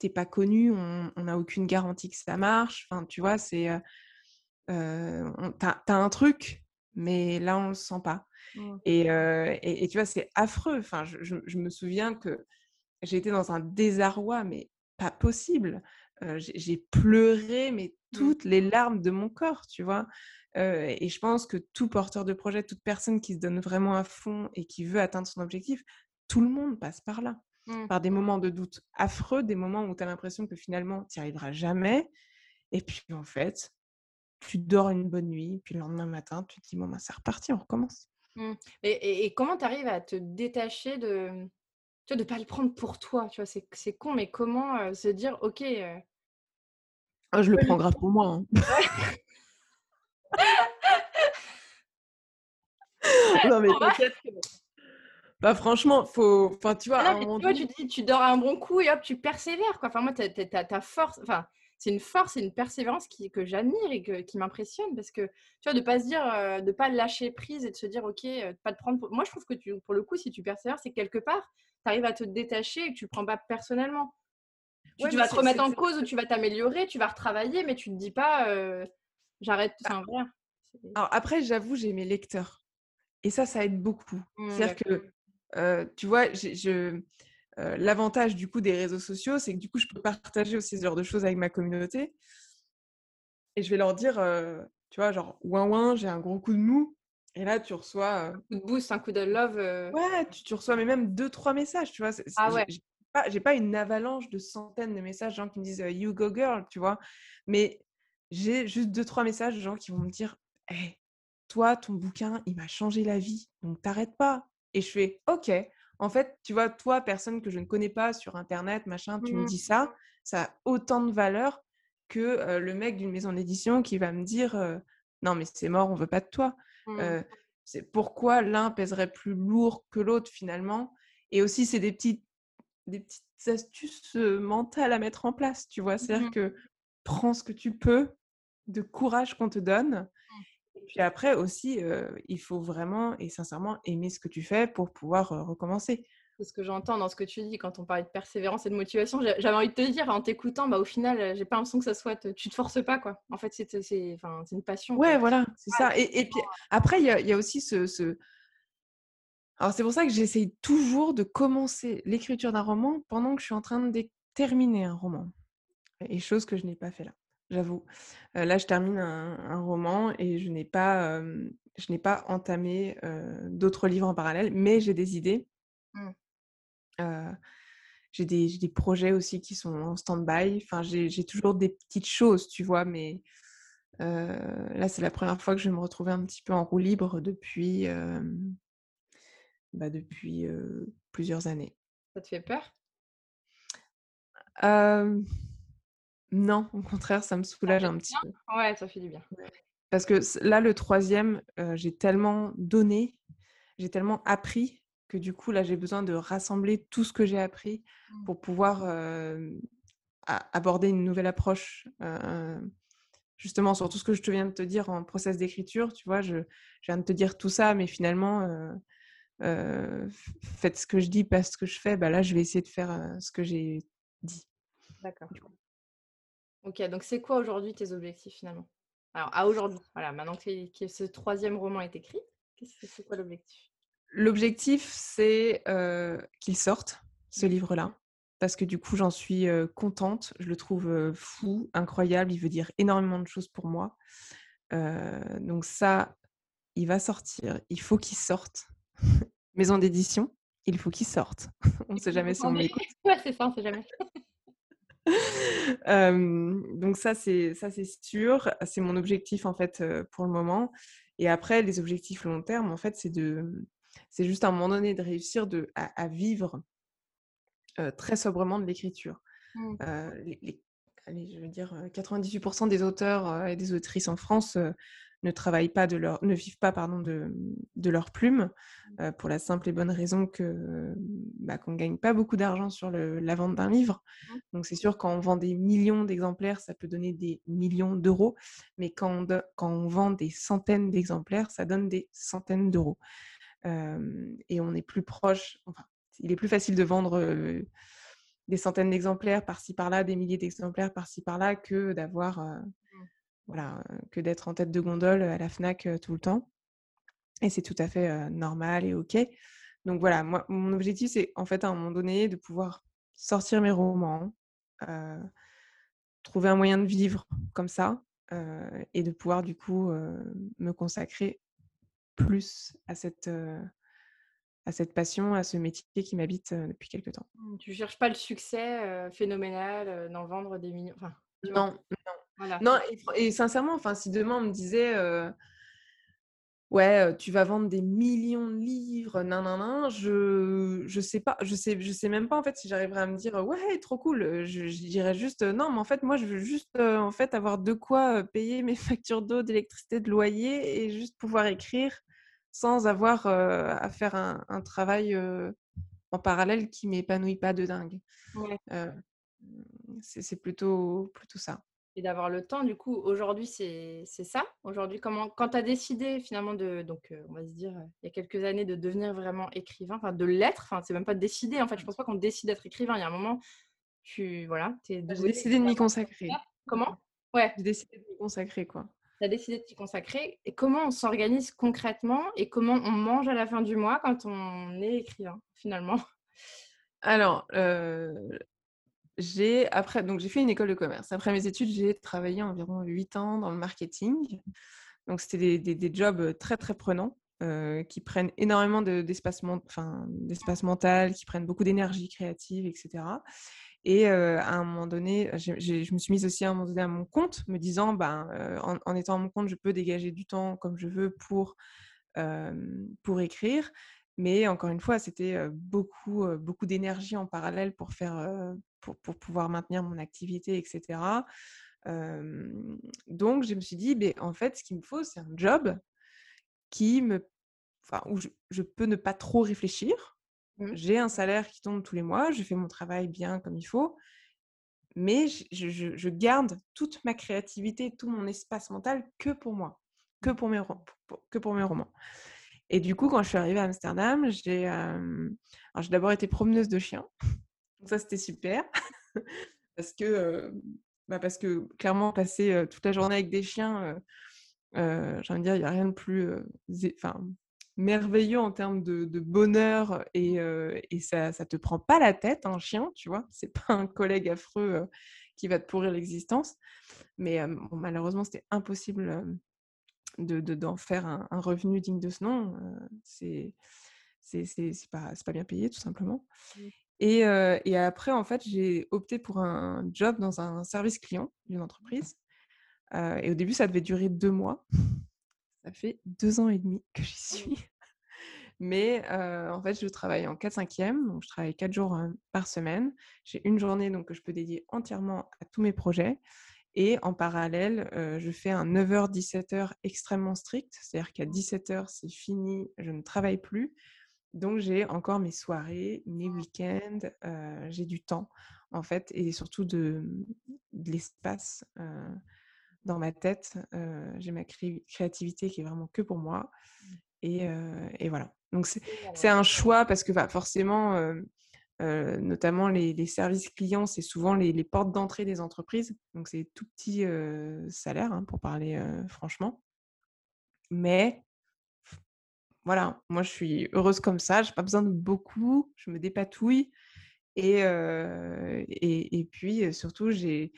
t'es pas connu, on n'a aucune garantie que ça marche. Enfin tu vois c'est euh, t'as as un truc mais là on le sent pas. Mmh. Et, et, tu vois c'est affreux. Enfin je, je me souviens que j'ai été dans un désarroi, mais pas possible. j'ai pleuré, mais mmh. toutes les larmes de mon corps, tu vois? et je pense que tout porteur de projet, toute personne qui se donne vraiment à fond et qui veut atteindre son objectif, tout le monde passe par là. Mmh. Par des moments de doute affreux, des moments où tu as l'impression que finalement, tu n'y arriveras jamais. Et puis, en fait, tu dors une bonne nuit, puis le lendemain matin, tu te dis, bon, ben, c'est reparti, on recommence. Mmh. Et, et, comment tu arrives à te détacher de, tu vois, de pas le prendre pour toi, tu vois, c'est, con, mais comment se dire, ok. Ah, je le prends grave pour moi. Hein. non, mais. Bah, franchement, faut. Enfin, tu vois, ah tu, vois tu, dis, tu dors un bon coup et hop, tu persévères. Quoi. Enfin, moi, ta force. Enfin, c'est une force et une persévérance qui, que j'admire et que, qui m'impressionne parce que, tu vois, de pas se dire, de pas lâcher prise et de se dire, ok, pas de prendre. Pour... Moi, je trouve que tu, pour le coup, si tu persévères, c'est quelque part, tu arrives à te détacher et que tu ne prends pas personnellement. Tu, vas te remettre en cause ou tu vas t'améliorer, tu vas retravailler, mais tu ne te dis pas euh, j'arrête tout ça. Bah, alors après, j'avoue, j'ai mes lecteurs. Et ça, ça aide beaucoup. Mmh, C'est-à-dire que, euh, tu vois, je, euh, l'avantage du coup des réseaux sociaux, c'est que du coup, je peux partager aussi ce genre de choses avec ma communauté. Et je vais leur dire, tu vois, genre, ouin ouin, j'ai un gros coup de mou. Et là, tu reçois. Un coup de boost, un coup de love. Ouais, tu, reçois mais même deux, trois messages, tu vois. ah ouais. J'ai pas, une avalanche de centaines de messages, gens qui me disent You go girl, tu vois. Mais j'ai juste deux, trois messages de gens qui vont me dire hey, Toi, ton bouquin, il m'a changé la vie, donc t'arrêtes pas. Et je fais Ok. En fait, tu vois, toi, personne que je ne connais pas sur Internet, machin, tu me mmh dis ça, ça a autant de valeur que le mec d'une maison d'édition qui va me dire Non, mais c'est mort, on veut pas de toi. Mmh. c'est pourquoi l'un pèserait plus lourd que l'autre finalement? Et aussi, c'est des petites, des petites astuces mentales à mettre en place, tu vois? C'est-à-dire mmh que prends ce que tu peux, de courage qu'on te donne. Et puis après aussi, il faut vraiment et sincèrement aimer ce que tu fais pour pouvoir recommencer. C'est ce que j'entends dans ce que tu dis quand on parle de persévérance et de motivation. J'avais envie de te dire en t'écoutant, bah, au final, j'ai pas l'impression que ça soit. Tu te forces pas, quoi. En fait, c'est une passion. Ouais, voilà, c'est ça. Et, puis après, il y, a aussi ce. Alors, c'est pour ça que j'essaye toujours de commencer l'écriture d'un roman pendant que je suis en train terminer un roman. Et chose que je n'ai pas fait là, j'avoue. là, je termine un, roman et je n'ai pas, je n'ai pas entamé d'autres livres en parallèle, mais j'ai des idées. Mmh. j'ai des, des, projets aussi qui sont en stand-by. Enfin, j'ai toujours des petites choses, tu vois, mais là, c'est la première fois que je vais me retrouver un petit peu en roue libre depuis, bah, depuis plusieurs années. Ça te fait peur? Non, au contraire, ça me soulage un petit peu. Ouais, ça fait du bien. Parce que là, le troisième, j'ai tellement donné, j'ai tellement appris que du coup, là, j'ai besoin de rassembler tout ce que j'ai appris mmh. pour pouvoir aborder une nouvelle approche justement sur tout ce que je te viens de te dire en process d'écriture, tu vois, je, viens de te dire tout ça, mais finalement, faites ce que je dis, pas ce que je fais, bah là, je vais essayer de faire ce que j'ai dit. D'accord. Ok, donc c'est quoi aujourd'hui tes objectifs finalement? Alors, à aujourd'hui, voilà, maintenant que, ce troisième roman est écrit, c'est quoi l'objectif? L'objectif, c'est qu'il sorte, ce mmh. livre-là parce que du coup, j'en suis contente. Je le trouve fou, incroyable. Il veut dire énormément de choses pour moi. donc ça, il va sortir. Il faut qu'il sorte. Maison d'édition, il faut qu'il sorte. on ne sait jamais si on m'écoute. Ouais, c'est ça, on ne sait jamais. donc ça, c'est ça, c'est sûr. C'est mon objectif en fait pour le moment. Et après, les objectifs long terme, en fait, c'est de, c'est juste à un moment donné de réussir de, à vivre très sobrement de l'écriture. Mmh. Les, allez, je veux dire, 98% des auteurs et des autrices en France ne travaillent pas de leur, ne vivent pas pardon de, de leur plume mmh. pour la simple et bonne raison que bah, qu'on gagne pas beaucoup d'argent sur le, la vente d'un livre. Mmh. Donc c'est sûr quand on vend des millions d'exemplaires, ça peut donner des millions d'euros, mais quand on, quand on vend des centaines d'exemplaires, ça donne des centaines d'euros. et on est plus proche, enfin il est plus facile de vendre des centaines d'exemplaires par-ci par-là, des milliers d'exemplaires par-ci par-là, que d'avoir, mmh. Voilà, que d'être en tête de gondole à la Fnac tout le temps. Et c'est tout à fait normal et ok. Donc voilà, moi, mon objectif, c'est en fait à un moment donné de pouvoir sortir mes romans, trouver un moyen de vivre comme ça, et de pouvoir du coup me consacrer plus à cette à cette passion, à ce métier qui m'habite depuis quelques temps. Mmh, tu cherches pas le succès phénoménal d'en vendre des millions. Enfin, non, non. Non et, sincèrement, enfin, si demain on me disait ouais, tu vas vendre des millions de livres, nan, nan, nan, je je sais pas, je sais je sais même pas en fait si j'arriverais à me dire ouais, trop cool. Je, dirais juste non, mais en fait moi je veux juste en fait avoir de quoi payer mes factures d'eau, d'électricité, de loyer et juste pouvoir écrire sans avoir à faire un, travail en parallèle qui m'épanouit pas de dingue. c'est plutôt, plutôt ça. Et d'avoir le temps, du coup, aujourd'hui, c'est ça. Aujourd'hui, comment, quand tu as décidé finalement de, donc on va se dire, il y a quelques années, de devenir vraiment écrivain, enfin de l'être, enfin c'est même pas de décider, en fait, je pense pas qu'on décide d'être écrivain. Il y a un moment, tu, voilà, J'ai décidé de m'y consacrer. Comment? Ouais. J'ai décidé de m'y consacrer, quoi tu as décidé de t'y consacrer. Et comment on s'organise concrètement et comment on mange à la fin du mois quand on est écrivain, finalement? Alors, euh, j'ai après donc j'ai fait une école de commerce. Après mes études, j'ai travaillé environ 8 ans dans le marketing. Donc c'était des, des, jobs très très prenants. Qui prennent énormément d'espace enfin, mental, qui prennent beaucoup d'énergie créative, etc. Et à un moment donné, je me suis mise aussi à un moment donné à mon compte, me disant, ben, en, étant à mon compte, je peux dégager du temps comme je veux pour, pour écrire. Mais encore une fois, c'était beaucoup, beaucoup d'énergie en parallèle pour, faire, pour, pour, pouvoir maintenir mon activité, etc. donc, je me suis dit, ben, en fait, ce qu'il me faut, c'est un job qui me, enfin, où je peux ne pas trop réfléchir, Mmh. J'ai un salaire qui tombe tous les mois, je fais mon travail bien comme il faut, mais je, garde toute ma créativité, tout mon espace mental que pour moi, que pour mes, que pour mes romans. Et du coup, quand je suis arrivée à Amsterdam, j'ai d'abord été promeneuse de chiens. Ça, c'était super. parce, que, bah parce que clairement, passer toute la journée avec des chiens, j'ai envie de dire, il n'y a rien de plus... Merveilleux en termes de, bonheur et, et ça ne te prend pas la tête, un chien, tu vois? C'est pas un collègue affreux qui va te pourrir l'existence. Mais malheureusement, c'était impossible de, d'en faire un, revenu digne de ce nom. c'est, c'est, c'est, pas, pas bien payé, tout simplement. Mmh. Et, et, après, en fait, j'ai opté pour un job dans un service client d'une entreprise. et au début, ça devait durer deux mois. Ça fait deux ans et demi que j'y suis. Mais en fait, je travaille en 4-5e, donc je travaille quatre jours par semaine. J'ai une journée donc, que je peux dédier entièrement à tous mes projets. Et en parallèle, je fais un 9h-17h extrêmement strict, c'est-à-dire qu'à 17h, c'est fini, je ne travaille plus. Donc j'ai encore mes soirées, mes week-ends, j'ai du temps en fait, et surtout de, de l'espace dans ma tête. j'ai ma créativité qui est vraiment que pour moi. Mmh. Et, et voilà. Donc c'est un choix parce que bah, forcément, notamment les, services clients, c'est souvent les, portes d'entrée des entreprises. Donc, c'est tout petit salaire, hein, pour parler franchement. Mais voilà, moi, je suis heureuse comme ça. Je n'ai pas besoin de beaucoup. Je me dépatouille. Et, puis, surtout, j'ai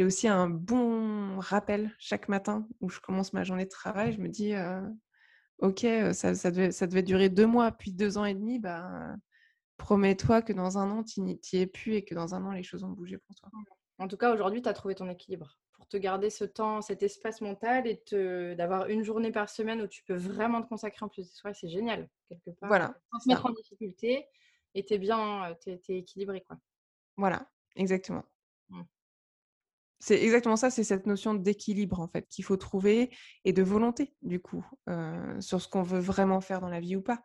aussi un bon rappel chaque matin où je commence ma journée de travail. Je me dis, OK, ça, devait, ça devait durer deux mois, puis deux ans et demi. Bah, promets-toi que dans un an, tu n'y es plus et que dans un an, les choses vont bouger pour toi. En tout cas, aujourd'hui, tu as trouvé ton équilibre pour te garder ce temps, cet espace mental et d'avoir une journée par semaine où tu peux vraiment te consacrer en plus de soi. C'est génial, quelque part. Voilà. Sans te mettre en difficulté et tu es bien, tu es, équilibré. Quoi. Voilà, exactement. Mmh. C'est exactement ça, c'est cette notion d'équilibre en fait qu'il faut trouver et de volonté du coup euh, sur ce qu'on veut vraiment faire dans la vie ou pas.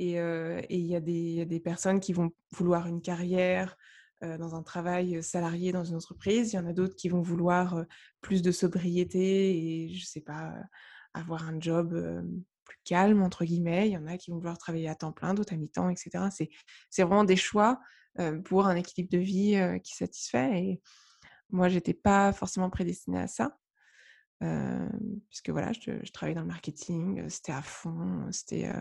Et il y, a des personnes qui vont vouloir une carrière dans un travail salarié dans une entreprise. Il y en a d'autres qui vont vouloir plus de sobriété et, je ne sais pas, avoir un job plus calme, entre guillemets. Il y en a qui vont vouloir travailler à temps plein, d'autres à mi-temps, etc. C'est vraiment des choix pour un équilibre de vie qui satisfait. Et moi, je n'étais pas forcément prédestinée à ça. puisque voilà, je, travaillais dans le marketing, c'était à fond, c'était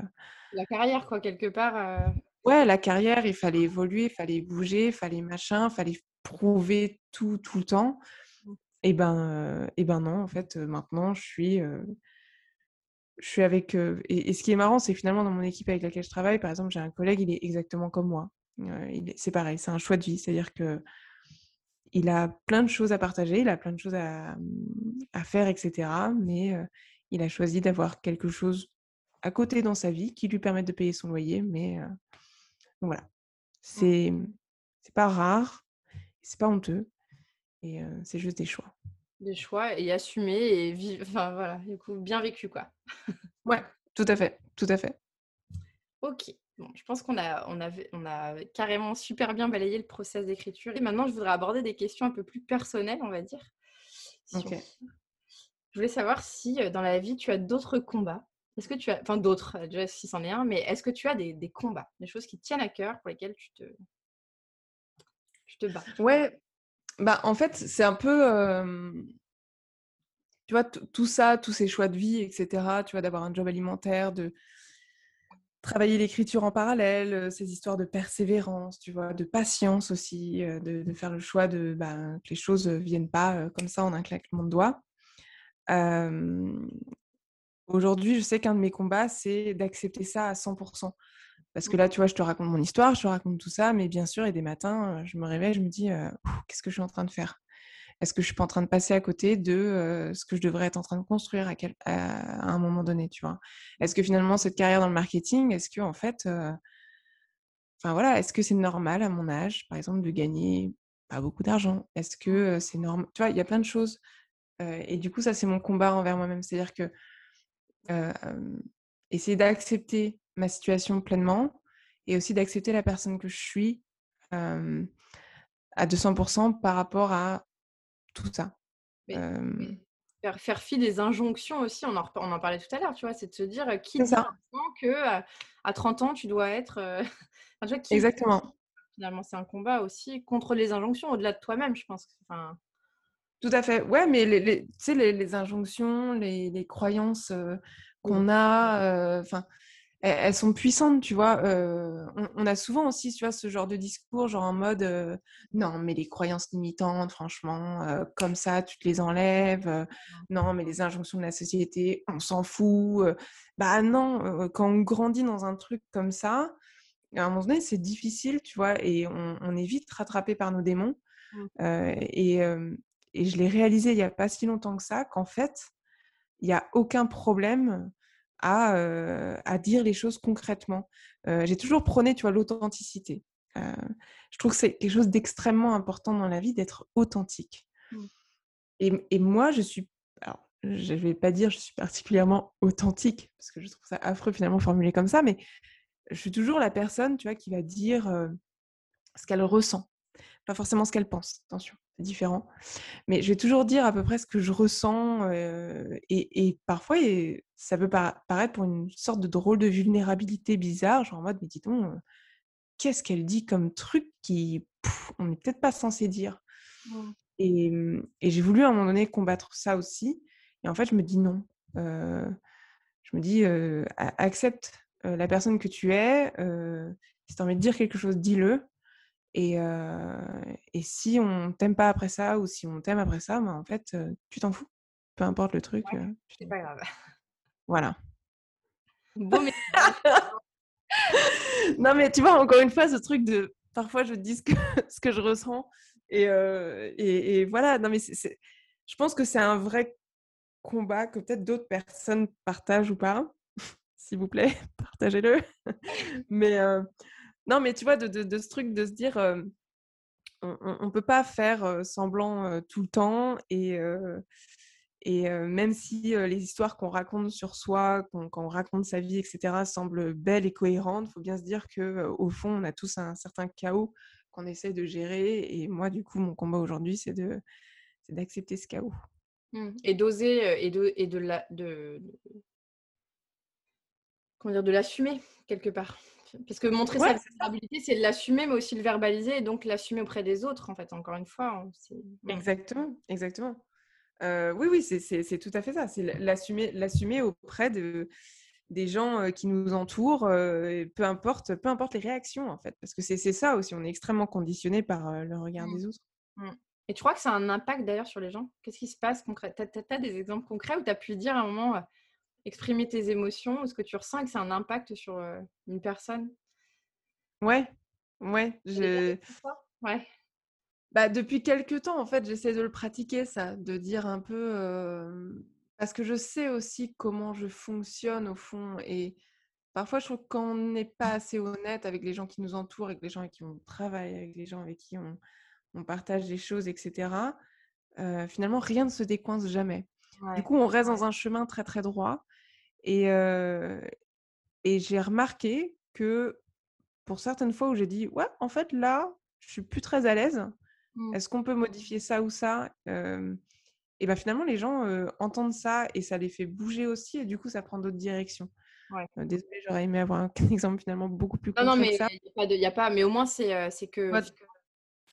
la carrière, quoi, quelque part. Euh, ouais, la carrière, il fallait évoluer, il fallait bouger, il fallait machin, il fallait prouver tout, tout le temps. Mmh. Et ben, et ben non, en fait, maintenant, je suis, je suis avec. Et, ce qui est marrant, c'est finalement dans mon équipe avec laquelle je travaille, par exemple, j'ai un collègue, il est exactement comme moi. c'est pareil, c'est un choix de vie, c'est-à-dire que il a plein de choses à partager, il a plein de choses à, à faire, etc. Mais il a choisi d'avoir quelque chose à côté dans sa vie qui lui permettent de payer son loyer. Mais voilà, mmh. c'est c'est pas rare, c'est pas honteux et c'est juste des choix. Des choix et assumer et vivre, enfin voilà, du coup, bien vécu quoi. ouais, tout à fait, tout à fait. Ok. Bon, je pense qu'on a, on avait, on a carrément super bien balayé le process d'écriture. Et maintenant, je voudrais aborder des questions un peu plus personnelles, on va dire. Je voulais savoir si dans la vie, tu as d'autres combats est-ce que tu as, enfin d'autres, euh, déjà si c'en est un, mais est-ce que tu as des, combats, des choses qui tiennent à cœur pour lesquelles tu te, tu te bats? Ouais, bah en fait c'est un peu, tu vois, tout ça, tous ces choix de vie, etc. Tu vois, d'avoir un job alimentaire, de travailler l'écriture en parallèle, ces histoires de persévérance, tu vois, de patience aussi, de, faire le choix de bah, que les choses ne viennent pas comme ça en un claquement de doigts. Aujourd'hui, je sais qu'un de mes combats, c'est d'accepter ça à 100%. Parce que là, tu vois, je te raconte mon histoire, je te raconte tout ça, mais bien sûr, et des matins, je me réveille, je me dis, qu'est-ce que je suis en train de faire? Est-ce que je suis pas en train de passer à côté de ce que je devrais être en train de construire à, un moment donné, tu vois? Est-ce que finalement, cette carrière dans le marketing, est-ce que, en fait, enfin voilà, est-ce que c'est normal à mon âge, par exemple, de gagner pas beaucoup d'argent? Est-ce que c'est normal Tu vois, il y a plein de choses. et du coup, ça, c'est mon combat envers moi-même. C'est-à-dire que essayer d'accepter ma situation pleinement et aussi d'accepter la personne que je suis à 200% par rapport à tout ça. faire, fi des injonctions aussi, on en, on en parlait tout à l'heure, tu vois, c'est de se dire qui dit que à 30 ans tu dois être. Exactement. Finalement, c'est un combat aussi contre les injonctions au-delà de toi-même, je pense. Enfin, tout à fait. Ouais, mais les, tu sais, les, injonctions, les, croyances qu'on a, enfin, elles, sont puissantes, tu vois. On, a souvent aussi, tu vois, ce genre de discours, genre en mode non, mais les croyances limitantes, franchement, comme ça, tu te les enlèves. non, mais les injonctions de la société, on s'en fout. bah non, quand on grandit dans un truc comme ça, à un moment donné, c'est difficile, tu vois, et on, est vite rattrapé par nos démons. Mmh. et, et je l'ai réalisé il n'y a pas si longtemps que ça, qu'en fait, il n'y a aucun problème à, à, dire les choses concrètement. J'ai toujours prôné, tu vois, l'authenticité. je trouve que c'est quelque chose d'extrêmement important dans la vie d'être authentique. Mmh. Et, et, moi, je suis, alors, je ne vais pas dire je suis particulièrement authentique, parce que je trouve ça affreux finalement formulé comme ça, mais je suis toujours la personne, tu vois, qui va dire ce qu'elle ressent, pas forcément ce qu'elle pense. Attention c'est différent. Mais je vais toujours dire à peu près ce que je ressens. et, parfois, ça peut paraître pour une sorte de drôle de vulnérabilité bizarre, genre en mode, mais dis donc, qu'est-ce qu'elle dit comme truc qui, on n'est peut-être pas censé dire. Mmh. Et, j'ai voulu à un moment donné combattre ça aussi. Et en fait, je me dis non. je me dis, accepte la personne que tu es. si tu as envie de dire quelque chose, dis-le. Et, et si on t'aime pas après ça ou si on t'aime après ça, ben, en fait, tu t'en fous. Peu importe le truc. c'est pas grave. Voilà. non, mais tu vois, encore une fois, ce truc de parfois je dis ce que, ce que je ressens. Et, et, et, voilà, non, mais je pense que c'est un vrai combat que peut-être d'autres personnes partagent ou pas. S'il vous plaît, partagez-le. mais, non, mais tu vois, de, ce truc de se dire, on ne peut pas faire semblant tout le temps et, et même si les histoires qu'on raconte sur soi, qu'on, quand on raconte sa vie, etc., semblent belles et cohérentes, il faut bien se dire qu'au fond, on a tous un certain chaos qu'on essaie de gérer. Et moi, du coup, mon combat aujourd'hui, c'est, de, d'accepter ce chaos. Mmh. Et d'oser et de, et de, la, de, comment dire, de l'assumer quelque part. Parce que montrer sa vulnérabilité, c'est l'assumer, mais aussi le verbaliser et donc l'assumer auprès des autres, en fait, encore une fois. Exactement, exactement. Euh, oui, oui, c'est tout à fait ça. C'est l'assumer auprès de, des gens euh, qui nous entourent, euh, peu, importe, peu importe les réactions, en fait. Parce que c'est ça aussi, on est extrêmement conditionné par le regard mmh. des autres. Mmh. Et tu crois que ça a un impact d'ailleurs sur les gens? Qu'est-ce qui se passe concrètement Tu as, des exemples concrets où tu as pu dire à un moment exprimer tes émotions, ce que tu ressens et que c'est un impact sur une personne? Ouais, ouais. Je... Ouais. Bah, depuis quelques temps, en fait, j'essaie de le pratiquer, ça, de dire un peu. Parce que je sais aussi comment je fonctionne au fond. Et parfois, je trouve qu'on n'est pas assez honnête avec les gens qui nous entourent, avec les gens avec qui on travaille, avec les gens avec qui on, on partage des choses, etc. finalement, rien ne se décoince jamais. Du coup, on reste dans un chemin très, très droit. Et, et j'ai remarqué que pour certaines fois où j'ai dit, ouais, en fait, là, je suis plus très à l'aise. Mmh. Est-ce qu'on peut modifier ça ou ça? Et bien finalement, les gens entendent ça et ça les fait bouger aussi. Et du coup, ça prend d'autres directions. Ouais. désolée, j'aurais aimé avoir un, exemple finalement beaucoup plus concret non, non, mais. Il n'y a, pas, mais au moins, c'est que que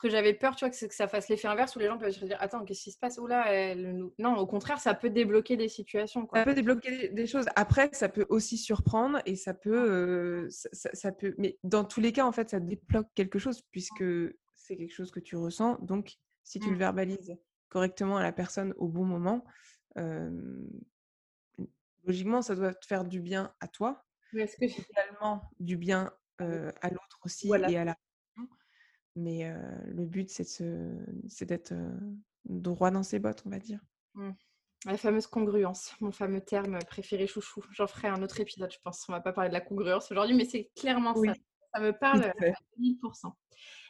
j'avais peur, tu vois, que, que ça fasse l'effet inverse où les gens peuvent se dire Attends, qu'est-ce qui se passe? Oula, elle... non, au contraire, ça peut débloquer des situations. Quoi. Ça peut débloquer des choses. Après, ça peut aussi surprendre et ça peut, euh, ça, peut. Mais dans tous les cas, en fait, ça débloque quelque chose puisque c'est quelque chose que tu ressens. Donc, si tu le mmh. verbalises correctement à la personne au bon moment, logiquement, ça doit te faire du bien à toi, mais est-ce que finalement du bien à l'autre aussi et à la mais le but, c'est d'être droit dans ses bottes, on va dire. Mmh. La fameuse congruence, mon fameux terme préféré chouchou. J'en ferai un autre épisode, je pense. On va pas parler de la congruence aujourd'hui, mais c'est clairement ça. Ça me parle à 1000%.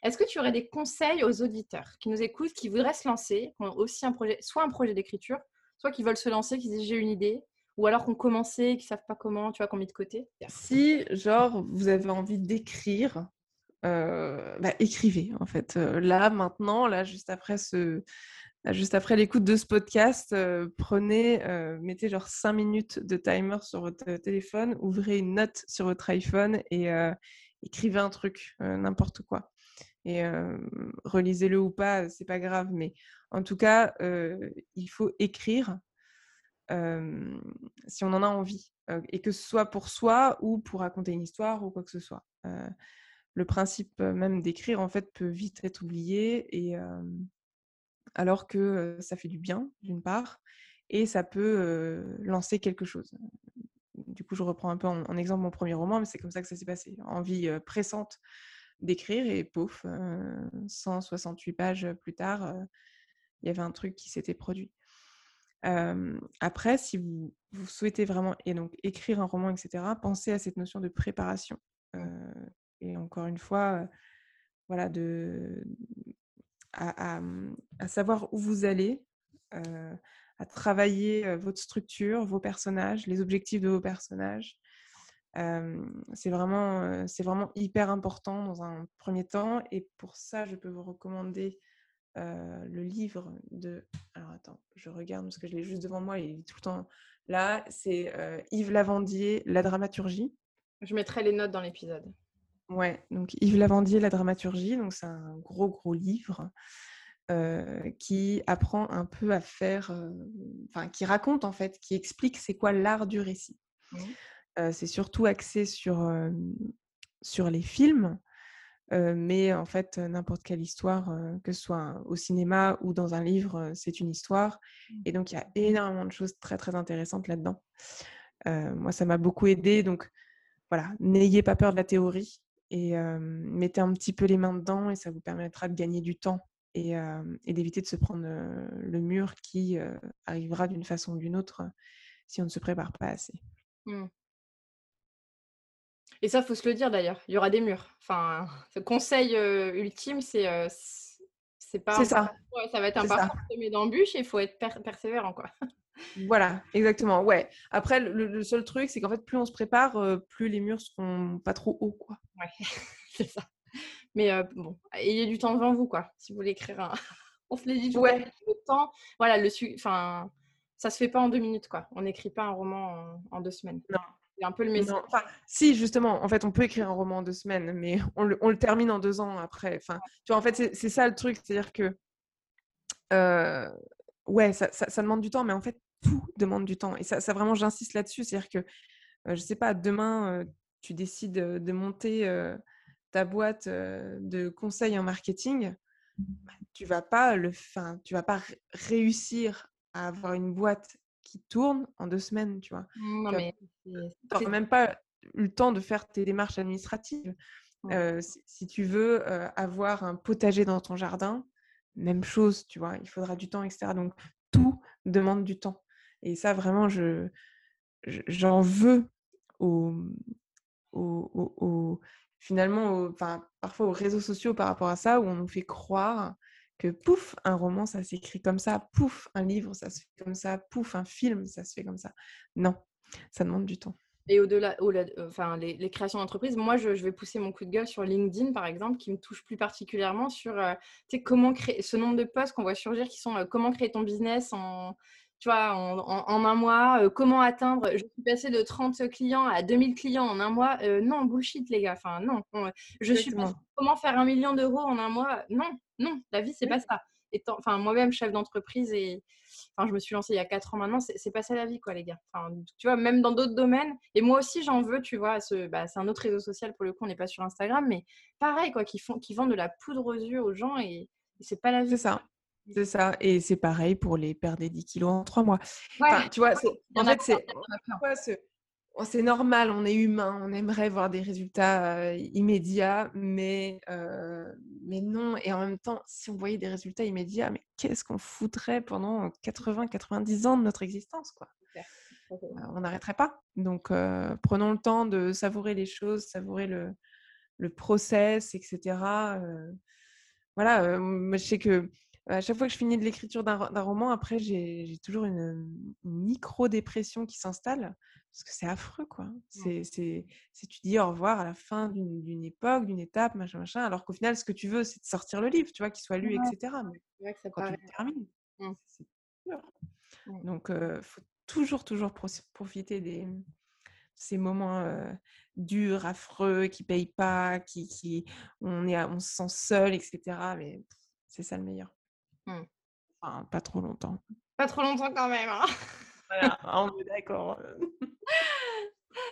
Est-ce que tu aurais des conseils aux auditeurs qui nous écoutent, qui voudraient se lancer, qui ont aussi un projet, soit un projet d'écriture, soit qui veulent se lancer, qui disent j'ai une idée, ou alors qui ont commencé, qui savent pas comment, tu vois, qu'on mis de côté? Si, genre, vous avez envie d'écrire, euh, bah, écrivez en fait. Euh, là, maintenant, là, juste après ce, juste après l'écoute de ce podcast, euh, prenez, mettez genre 5 minutes de timer sur votre téléphone, ouvrez une note sur votre iPhone et écrivez un truc, n'importe quoi. Et relisez-le ou pas, c'est pas grave, mais en tout cas, il faut écrire si on en a envie. et que ce soit pour soi ou pour raconter une histoire ou quoi que ce soit. Le principe même d'écrire, en fait, peut vite être oublié, et, alors que ça fait du bien, d'une part, et ça peut lancer quelque chose. Du coup, je reprends un peu en, exemple mon premier roman, mais c'est comme ça que ça s'est passé. Envie pressante d'écrire, et pouf, 168 pages plus tard, il y avait un truc qui s'était produit après, si vous, souhaitez vraiment et donc écrire un roman, etc., pensez à cette notion de préparation. Et encore une fois, voilà, mmh, à, savoir où vous allez, à travailler votre structure, vos personnages, les objectifs de vos personnages. c'est vraiment, c'est vraiment hyper important dans un premier temps. Et pour ça, je peux vous recommander le livre de. Alors attends, je regarde parce que je l'ai juste devant moi, il est tout le temps là. C'est Yves Lavandier, La dramaturgie. Je mettrai les notes dans l'épisode. Ouais, donc Yves Lavandier, La dramaturgie. Donc c'est un gros, gros livre qui apprend un peu à faire. Enfin, qui raconte en fait, qui explique c'est quoi l'art du récit. Mmh. c'est surtout axé sur, sur les films mais en fait, n'importe quelle histoire, que ce soit au cinéma ou dans un livre, c'est une histoire. Et donc, il y a énormément de choses très, très intéressantes là-dedans. moi, ça m'a beaucoup aidé. Donc, voilà, n'ayez pas peur de la théorie et mettez un petit peu les mains dedans et ça vous permettra de gagner du temps et, d'éviter de se prendre le mur qui arrivera d'une façon ou d'une autre si on ne se prépare pas assez. Mmh. Et ça, faut se le dire d'ailleurs. Il y aura des murs. Enfin, ce conseil ultime, c'est c'est pas. C'est ça. ça va être un parcours semé d'embûches et il faut être persévérant, quoi. Voilà, exactement. Ouais. Après, le, seul truc, c'est qu'en fait, plus on se prépare, plus les murs seront pas trop hauts, quoi. Ouais, c'est ça. Mais bon, ayez du temps devant vous, quoi. Si vous voulez écrire un. on se l'est dit ouais. le temps. Voilà, le enfin, ça se fait pas en deux minutes, quoi. On n'écrit pas un roman en, en deux semaines. Non, un peu le message. enfin, si, justement, en fait, on peut écrire un roman en deux semaines, mais on le, on le termine en deux ans après. Enfin, tu vois, en fait, c'est ça le truc, c'est-à-dire que, euh, ouais, ça, ça, demande du temps, mais en fait, tout demande du temps. Et ça, ça vraiment, j'insiste là-dessus, c'est-à-dire que, euh, je sais pas, demain, euh, tu décides de monter ta boîte de conseils en marketing, bah, tu vas pas le, fin, tu vas pas réussir à avoir une boîte qui tourne en deux semaines, tu vois. Non, tu même pas eu le temps de faire tes démarches administratives. si, tu veux avoir un potager dans ton jardin, même chose, tu vois, il faudra du temps, etc. Donc, tout demande du temps. Et ça, vraiment, je, j'en veux au, au, finalement, enfin, parfois aux réseaux sociaux par rapport à ça, où on nous fait croire que pouf, un roman, ça s'écrit comme ça, pouf, un livre, ça se fait comme ça, pouf, un film, ça se fait comme ça. Non, ça demande du temps. Et au-delà, enfin, les, créations d'entreprise, moi, je, vais pousser mon coup de gueule sur LinkedIn, par exemple, qui me touche plus particulièrement sur euh, comment créer ce nombre de posts qu'on voit surgir qui sont euh, comment créer ton business en, tu vois, en, un mois, euh, comment atteindre, je suis passée de 30 clients à 2000 clients en un mois. non, bullshit, les gars. Enfin, non. je suis comment faire un million d'euros en un mois. Non, non, la vie, c'est pas ça. enfin, moi-même, chef d'entreprise, et enfin, je me suis lancée il y a 4 ans maintenant, c'est pas ça la vie, quoi, les gars. Enfin, tu vois, même dans d'autres domaines, et moi aussi, j'en veux, tu vois, bah, c'est un autre réseau social pour le coup, on n'est pas sur Instagram, mais pareil, quoi, qui, font, qui vendent de la poudre aux yeux aux gens, et, c'est pas la vie. C'est ça. C'est ça. Et c'est pareil pour les perdre des 10 kilos en 3 mois. enfin, tu vois, en fait, c'est c'est normal, on est humain, on aimerait voir des résultats immédiats, mais, mais non. Et en même temps, si on voyait des résultats immédiats, mais qu'est-ce qu'on foutrait pendant 80-90 ans de notre existence quoi? On n'arrêterait pas. Donc, prenons le temps de savourer les choses, savourer le, le process, etc. voilà, je sais que à chaque fois que je finis de l'écriture d'un roman, après, j'ai toujours une, micro-dépression qui s'installe, parce que c'est affreux, quoi. C'est, tu dis au revoir à la fin d'une époque, d'une étape, machin, machin, alors qu'au final, ce que tu veux, c'est de sortir le livre, tu vois, qu'il soit lu, etc. Mais ça quand tu le termines, mmh. c'est dur. Donc, il faut toujours, toujours profiter des ces moments durs, affreux, qui payent pas, qui, qui on, est, on se sent seul, etc. Mais c'est ça le meilleur. Mmh. Enfin, pas trop longtemps. Pas trop longtemps quand même. Hein. voilà, on est d'accord.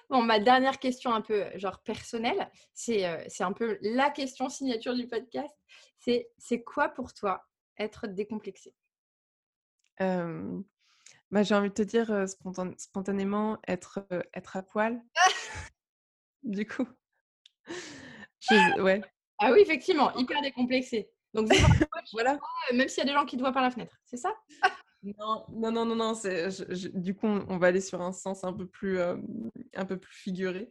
Bon, ma dernière question un peu genre personnelle, c'est c'est un peu la question signature du podcast. C'est c'est quoi pour toi être décomplexé? Bah, J'ai envie de te dire spontanément être, être à poil. du coup. ouais. Ah oui, effectivement, hyper décomplexé. Donc, voilà. même s'il y a des gens qui te voient par la fenêtre, c'est ça? Non, non, non, non, non du coup, on, va aller sur un sens un peu plus, un peu plus figuré.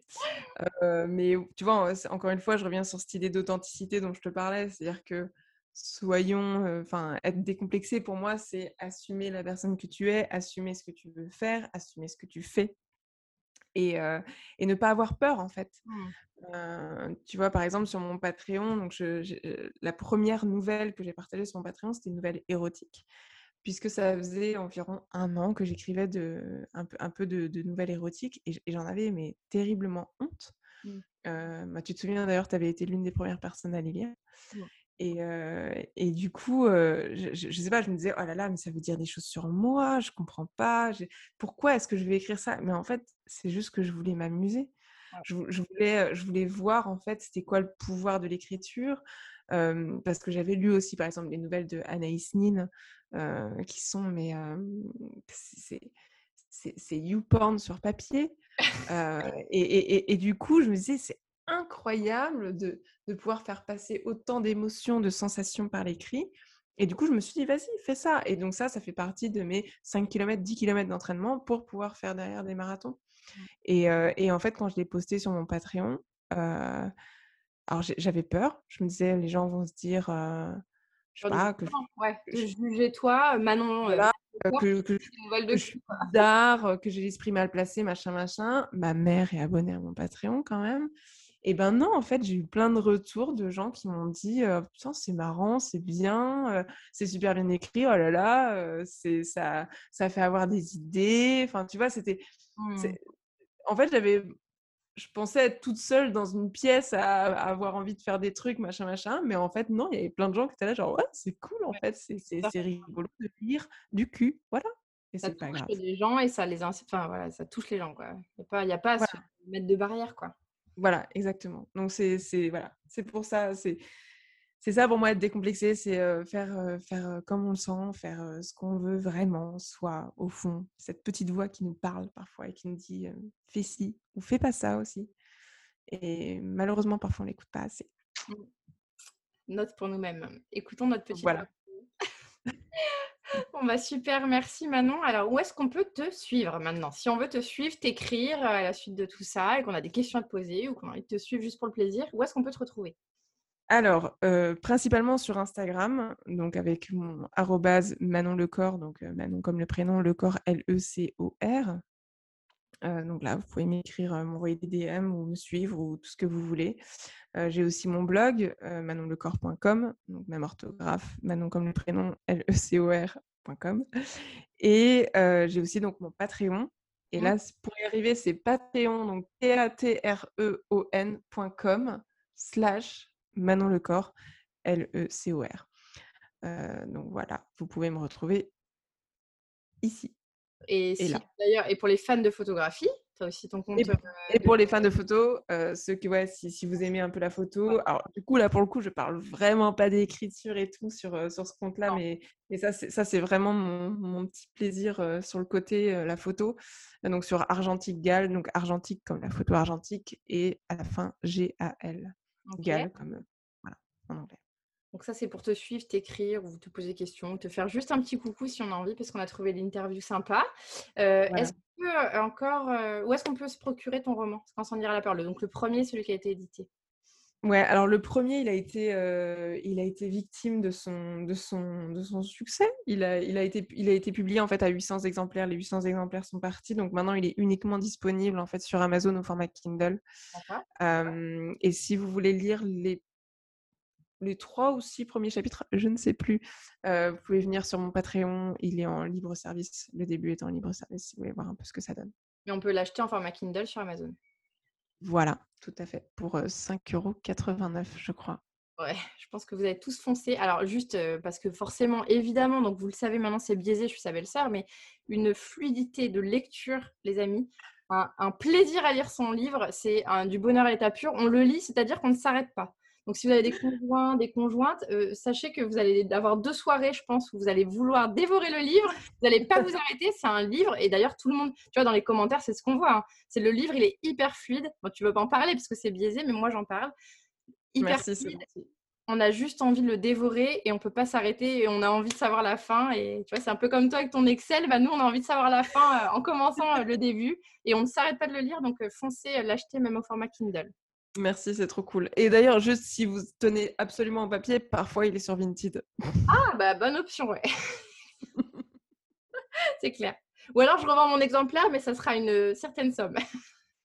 mais tu vois, encore une fois, je reviens sur cette idée d'authenticité dont je te parlais. C'est-à-dire que soyons, enfin, être décomplexé pour moi, c'est assumer la personne que tu es, assumer ce que tu veux faire, assumer ce que tu fais. Et, et ne pas avoir peur en fait. Mmh. tu vois, par exemple, sur mon Patreon, donc je, la première nouvelle que j'ai partagée sur mon Patreon, c'était une nouvelle érotique puisque ça faisait environ un an que j'écrivais un peu, un peu de, nouvelles érotiques et, j'en avais mais terriblement honte. Mmh. Bah, tu te souviens d'ailleurs, tu avais été l'une des premières personnes à les lire. Et, et, du coup, je, ne sais pas, je me disais, oh là là, mais ça veut dire des choses sur moi, je comprends pas, pourquoi est-ce que je vais écrire ça? Mais en fait, c'est juste que je voulais m'amuser. Je, je, voulais, je voulais voir en fait c'était quoi le pouvoir de l'écriture, parce que j'avais lu aussi par exemple les nouvelles de Anaïs Nin, qui sont mais c'est YouPorn sur papier. et, et, du coup, je me disais, c'est incroyable de, de, pouvoir faire passer autant d'émotions, de sensations par l'écrit. Et du coup, je me suis dit, vas-y, fais ça. Et donc ça, ça fait partie de mes 5 km, 10 km d'entraînement pour pouvoir faire derrière des marathons. Mmh. Et, et en fait, quand je l'ai posté sur mon Patreon, alors j'avais peur. Je me disais, les gens vont se dire, je sais pas, que je... juger toi, Manon. Voilà, que, que, je suis d'art, que j'ai l'esprit mal placé, machin, machin. Ma mère est abonnée à mon Patreon quand même. Et ben non, en fait, j'ai eu plein de retours de gens qui m'ont dit putain, c'est marrant, c'est bien, c'est super bien écrit, oh là là, c'est ça, ça fait avoir des idées. Enfin, tu vois, c'était. Mmh. En fait, j'avais je pensais être toute seule dans une pièce à, avoir envie de faire des trucs, machin, machin. Mais en fait, non, il y avait plein de gens qui étaient là, genre, ouais, c'est cool, en fait, c'est rigolo de lire du cul. Voilà. Et ça touche pas les gens et ça les enfin, voilà, ça touche les gens, quoi. Il n'y a pas, y a pas à se mettre de barrière, quoi. Voilà, exactement. Donc, c'est voilà, pour ça, c'est c'est ça pour moi être décomplexé, c'est faire, faire comme on le sent, faire ce qu'on veut vraiment, soit au fond cette petite voix qui nous parle parfois et qui nous dit fais ci ou fais pas ça aussi. Et malheureusement, parfois on l'écoute pas assez. Mmh. Note pour nous-mêmes. Écoutons notre petite voilà. bon bah super, merci Manon. Alors où est-ce qu'on peut te suivre maintenant? Si on veut te suivre, t'écrire à la suite de tout ça et qu'on a des questions à te poser ou qu'on a envie de te suivre juste pour le plaisir, où est-ce qu'on peut te retrouver? Alors, principalement sur Instagram, donc avec mon arrobase Manon Lecor, donc Manon comme le prénom, Lecor L-E-C-O-R. Donc là, vous pouvez m'écrire, m'envoyer des DM ou me suivre ou tout ce que vous voulez. j'ai aussi mon blog, manonlecor.com, donc même orthographe, Manon comme le prénom, L-E-C-O-R.com. Et j'ai aussi donc mon Patreon. Et mmh. là, pour y arriver, c'est Patreon, donc P-A-T-R-E-O-N.com slash Manon Lecor, L-E-C-O-R. Euh, donc voilà, vous pouvez me retrouver ici. Et, d'ailleurs, et pour les fans de photographie, tu as aussi ton compte. Et, euh, pour les fans de photos, euh, ceux qui, ouais, si, si, vous aimez un peu la photo, alors du coup, là pour le coup, je parle vraiment pas d'écriture et tout sur, sur ce compte-là, mais, mais ça, c'est vraiment mon, mon, petit plaisir sur le côté, la photo. Donc sur Argentique Gal, donc argentique comme la photo argentique, et à la fin G-A-L comme voilà, en anglais. Donc ça, c'est pour te suivre, t'écrire ou te poser des questions, te faire juste un petit coucou si on a envie, parce qu'on a trouvé l'interview sympa. Est-ce que encore, où est-ce qu'on peut se procurer ton roman? Quand s'en dira la parole. Donc le premier, celui qui a été édité. Ouais, alors le premier, il a été, il a été victime de son, de son, de son succès. Il a, il, a été, il a été publié en fait à 800 exemplaires. Les 800 exemplaires sont partis, donc maintenant il est uniquement disponible en fait sur Amazon au format Kindle. et si vous voulez lire les les trois ou six premiers chapitres, je ne sais plus. vous pouvez venir sur mon Patreon, il est en libre service. Le début est en libre service si vous voulez voir un peu ce que ça donne. Et on peut l'acheter en format Kindle sur Amazon. Voilà, tout à fait, pour 5,89€, je crois. Ouais, je pense que vous avez tous foncé. Alors, juste parce que forcément, évidemment, donc vous le savez maintenant, c'est biaisé, je suis sa belle-sœur, mais une fluidité de lecture, les amis. un, plaisir à lire son livre, c'est du bonheur à l'état pur. On le lit, c'est-à-dire qu'on ne s'arrête pas. Donc, si vous avez des conjoints, des conjointes, euh, sachez que vous allez avoir deux soirées, je pense, où vous allez vouloir dévorer le livre. Vous n'allez pas vous arrêter. C'est un livre. Et d'ailleurs, tout le monde, tu vois, dans les commentaires, c'est ce qu'on voit. Hein. C'est le livre, il est hyper fluide. Bon, tu veux pas en parler parce que c'est biaisé, mais moi, j'en parle. Hyper Merci, fluide on a juste envie de le dévorer et on peut pas s'arrêter et on a envie de savoir la fin. Et tu vois, c'est un peu comme toi avec ton Excel. Bah, nous, on a envie de savoir la fin euh, en commençant euh, le début et on ne s'arrête pas de le lire. Donc, foncez l'acheter même au format Kindle. Merci, c'est trop cool. Et d'ailleurs, juste si vous tenez absolument en papier, parfois il est sur Vinted. Ah, bah bonne option, ouais. c'est clair. Ou alors je revends mon exemplaire, mais ça sera une certaine somme.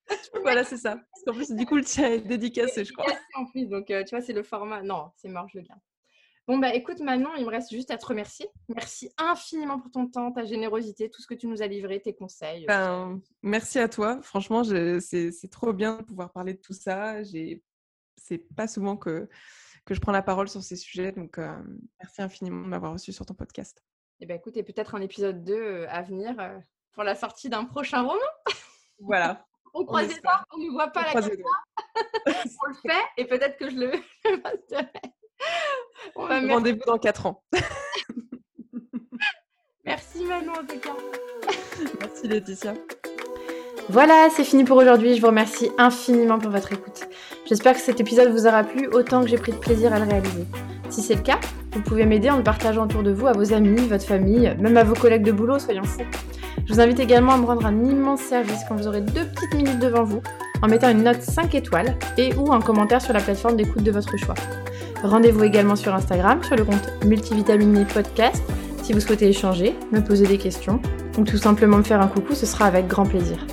voilà, c'est ça. Parce qu'en plus, du coup, le tien est dédicacé, je crois. En plus, donc euh, tu vois, c'est le format. Non, c'est mort, je le garde. Bon, bah écoute, Manon, il me reste juste à te remercier. Merci infiniment pour ton temps, ta générosité, tout ce que tu nous as livré, tes conseils. Ben, merci à toi. Franchement, c'est trop bien de pouvoir parler de tout ça. C'est pas souvent que, que je prends la parole sur ces sujets. Donc, euh, merci infiniment de m'avoir reçu sur ton podcast. Et eh ben, écoute, et peut-être un épisode 2 euh, à venir pour la sortie d'un prochain roman. Voilà, on croise les on ne voit pas la caméra. on le fait et peut-être que je le Rendez-vous dans 4 ans. Merci Manon en tout cas. Merci Laetitia. Voilà, c'est fini pour aujourd'hui. Je vous remercie infiniment pour votre écoute. J'espère que cet épisode vous aura plu autant que j'ai pris de plaisir à le réaliser. Si c'est le cas, vous pouvez m'aider en le partageant autour de vous à vos amis, votre famille, même à vos collègues de boulot, soyons fous. Je vous invite également à me rendre un immense service quand vous aurez deux petites minutes devant vous en mettant une note 5 étoiles et ou un commentaire sur la plateforme d'écoute de votre choix. Rendez-vous également sur Instagram sur le compte Multivitaminé Podcast si vous souhaitez échanger, me poser des questions ou tout simplement me faire un coucou, ce sera avec grand plaisir.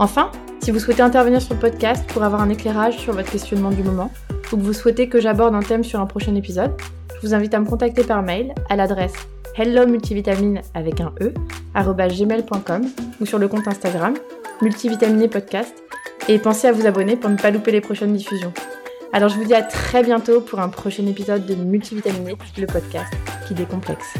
Enfin, si vous souhaitez intervenir sur le podcast pour avoir un éclairage sur votre questionnement du moment ou que vous souhaitez que j'aborde un thème sur un prochain épisode, je vous invite à me contacter par mail à l'adresse hello multivitamine avec un e gmail.com ou sur le compte Instagram multivitaminé podcast et pensez à vous abonner pour ne pas louper les prochaines diffusions. Alors je vous dis à très bientôt pour un prochain épisode de Multivitaminé, le podcast qui décomplexe.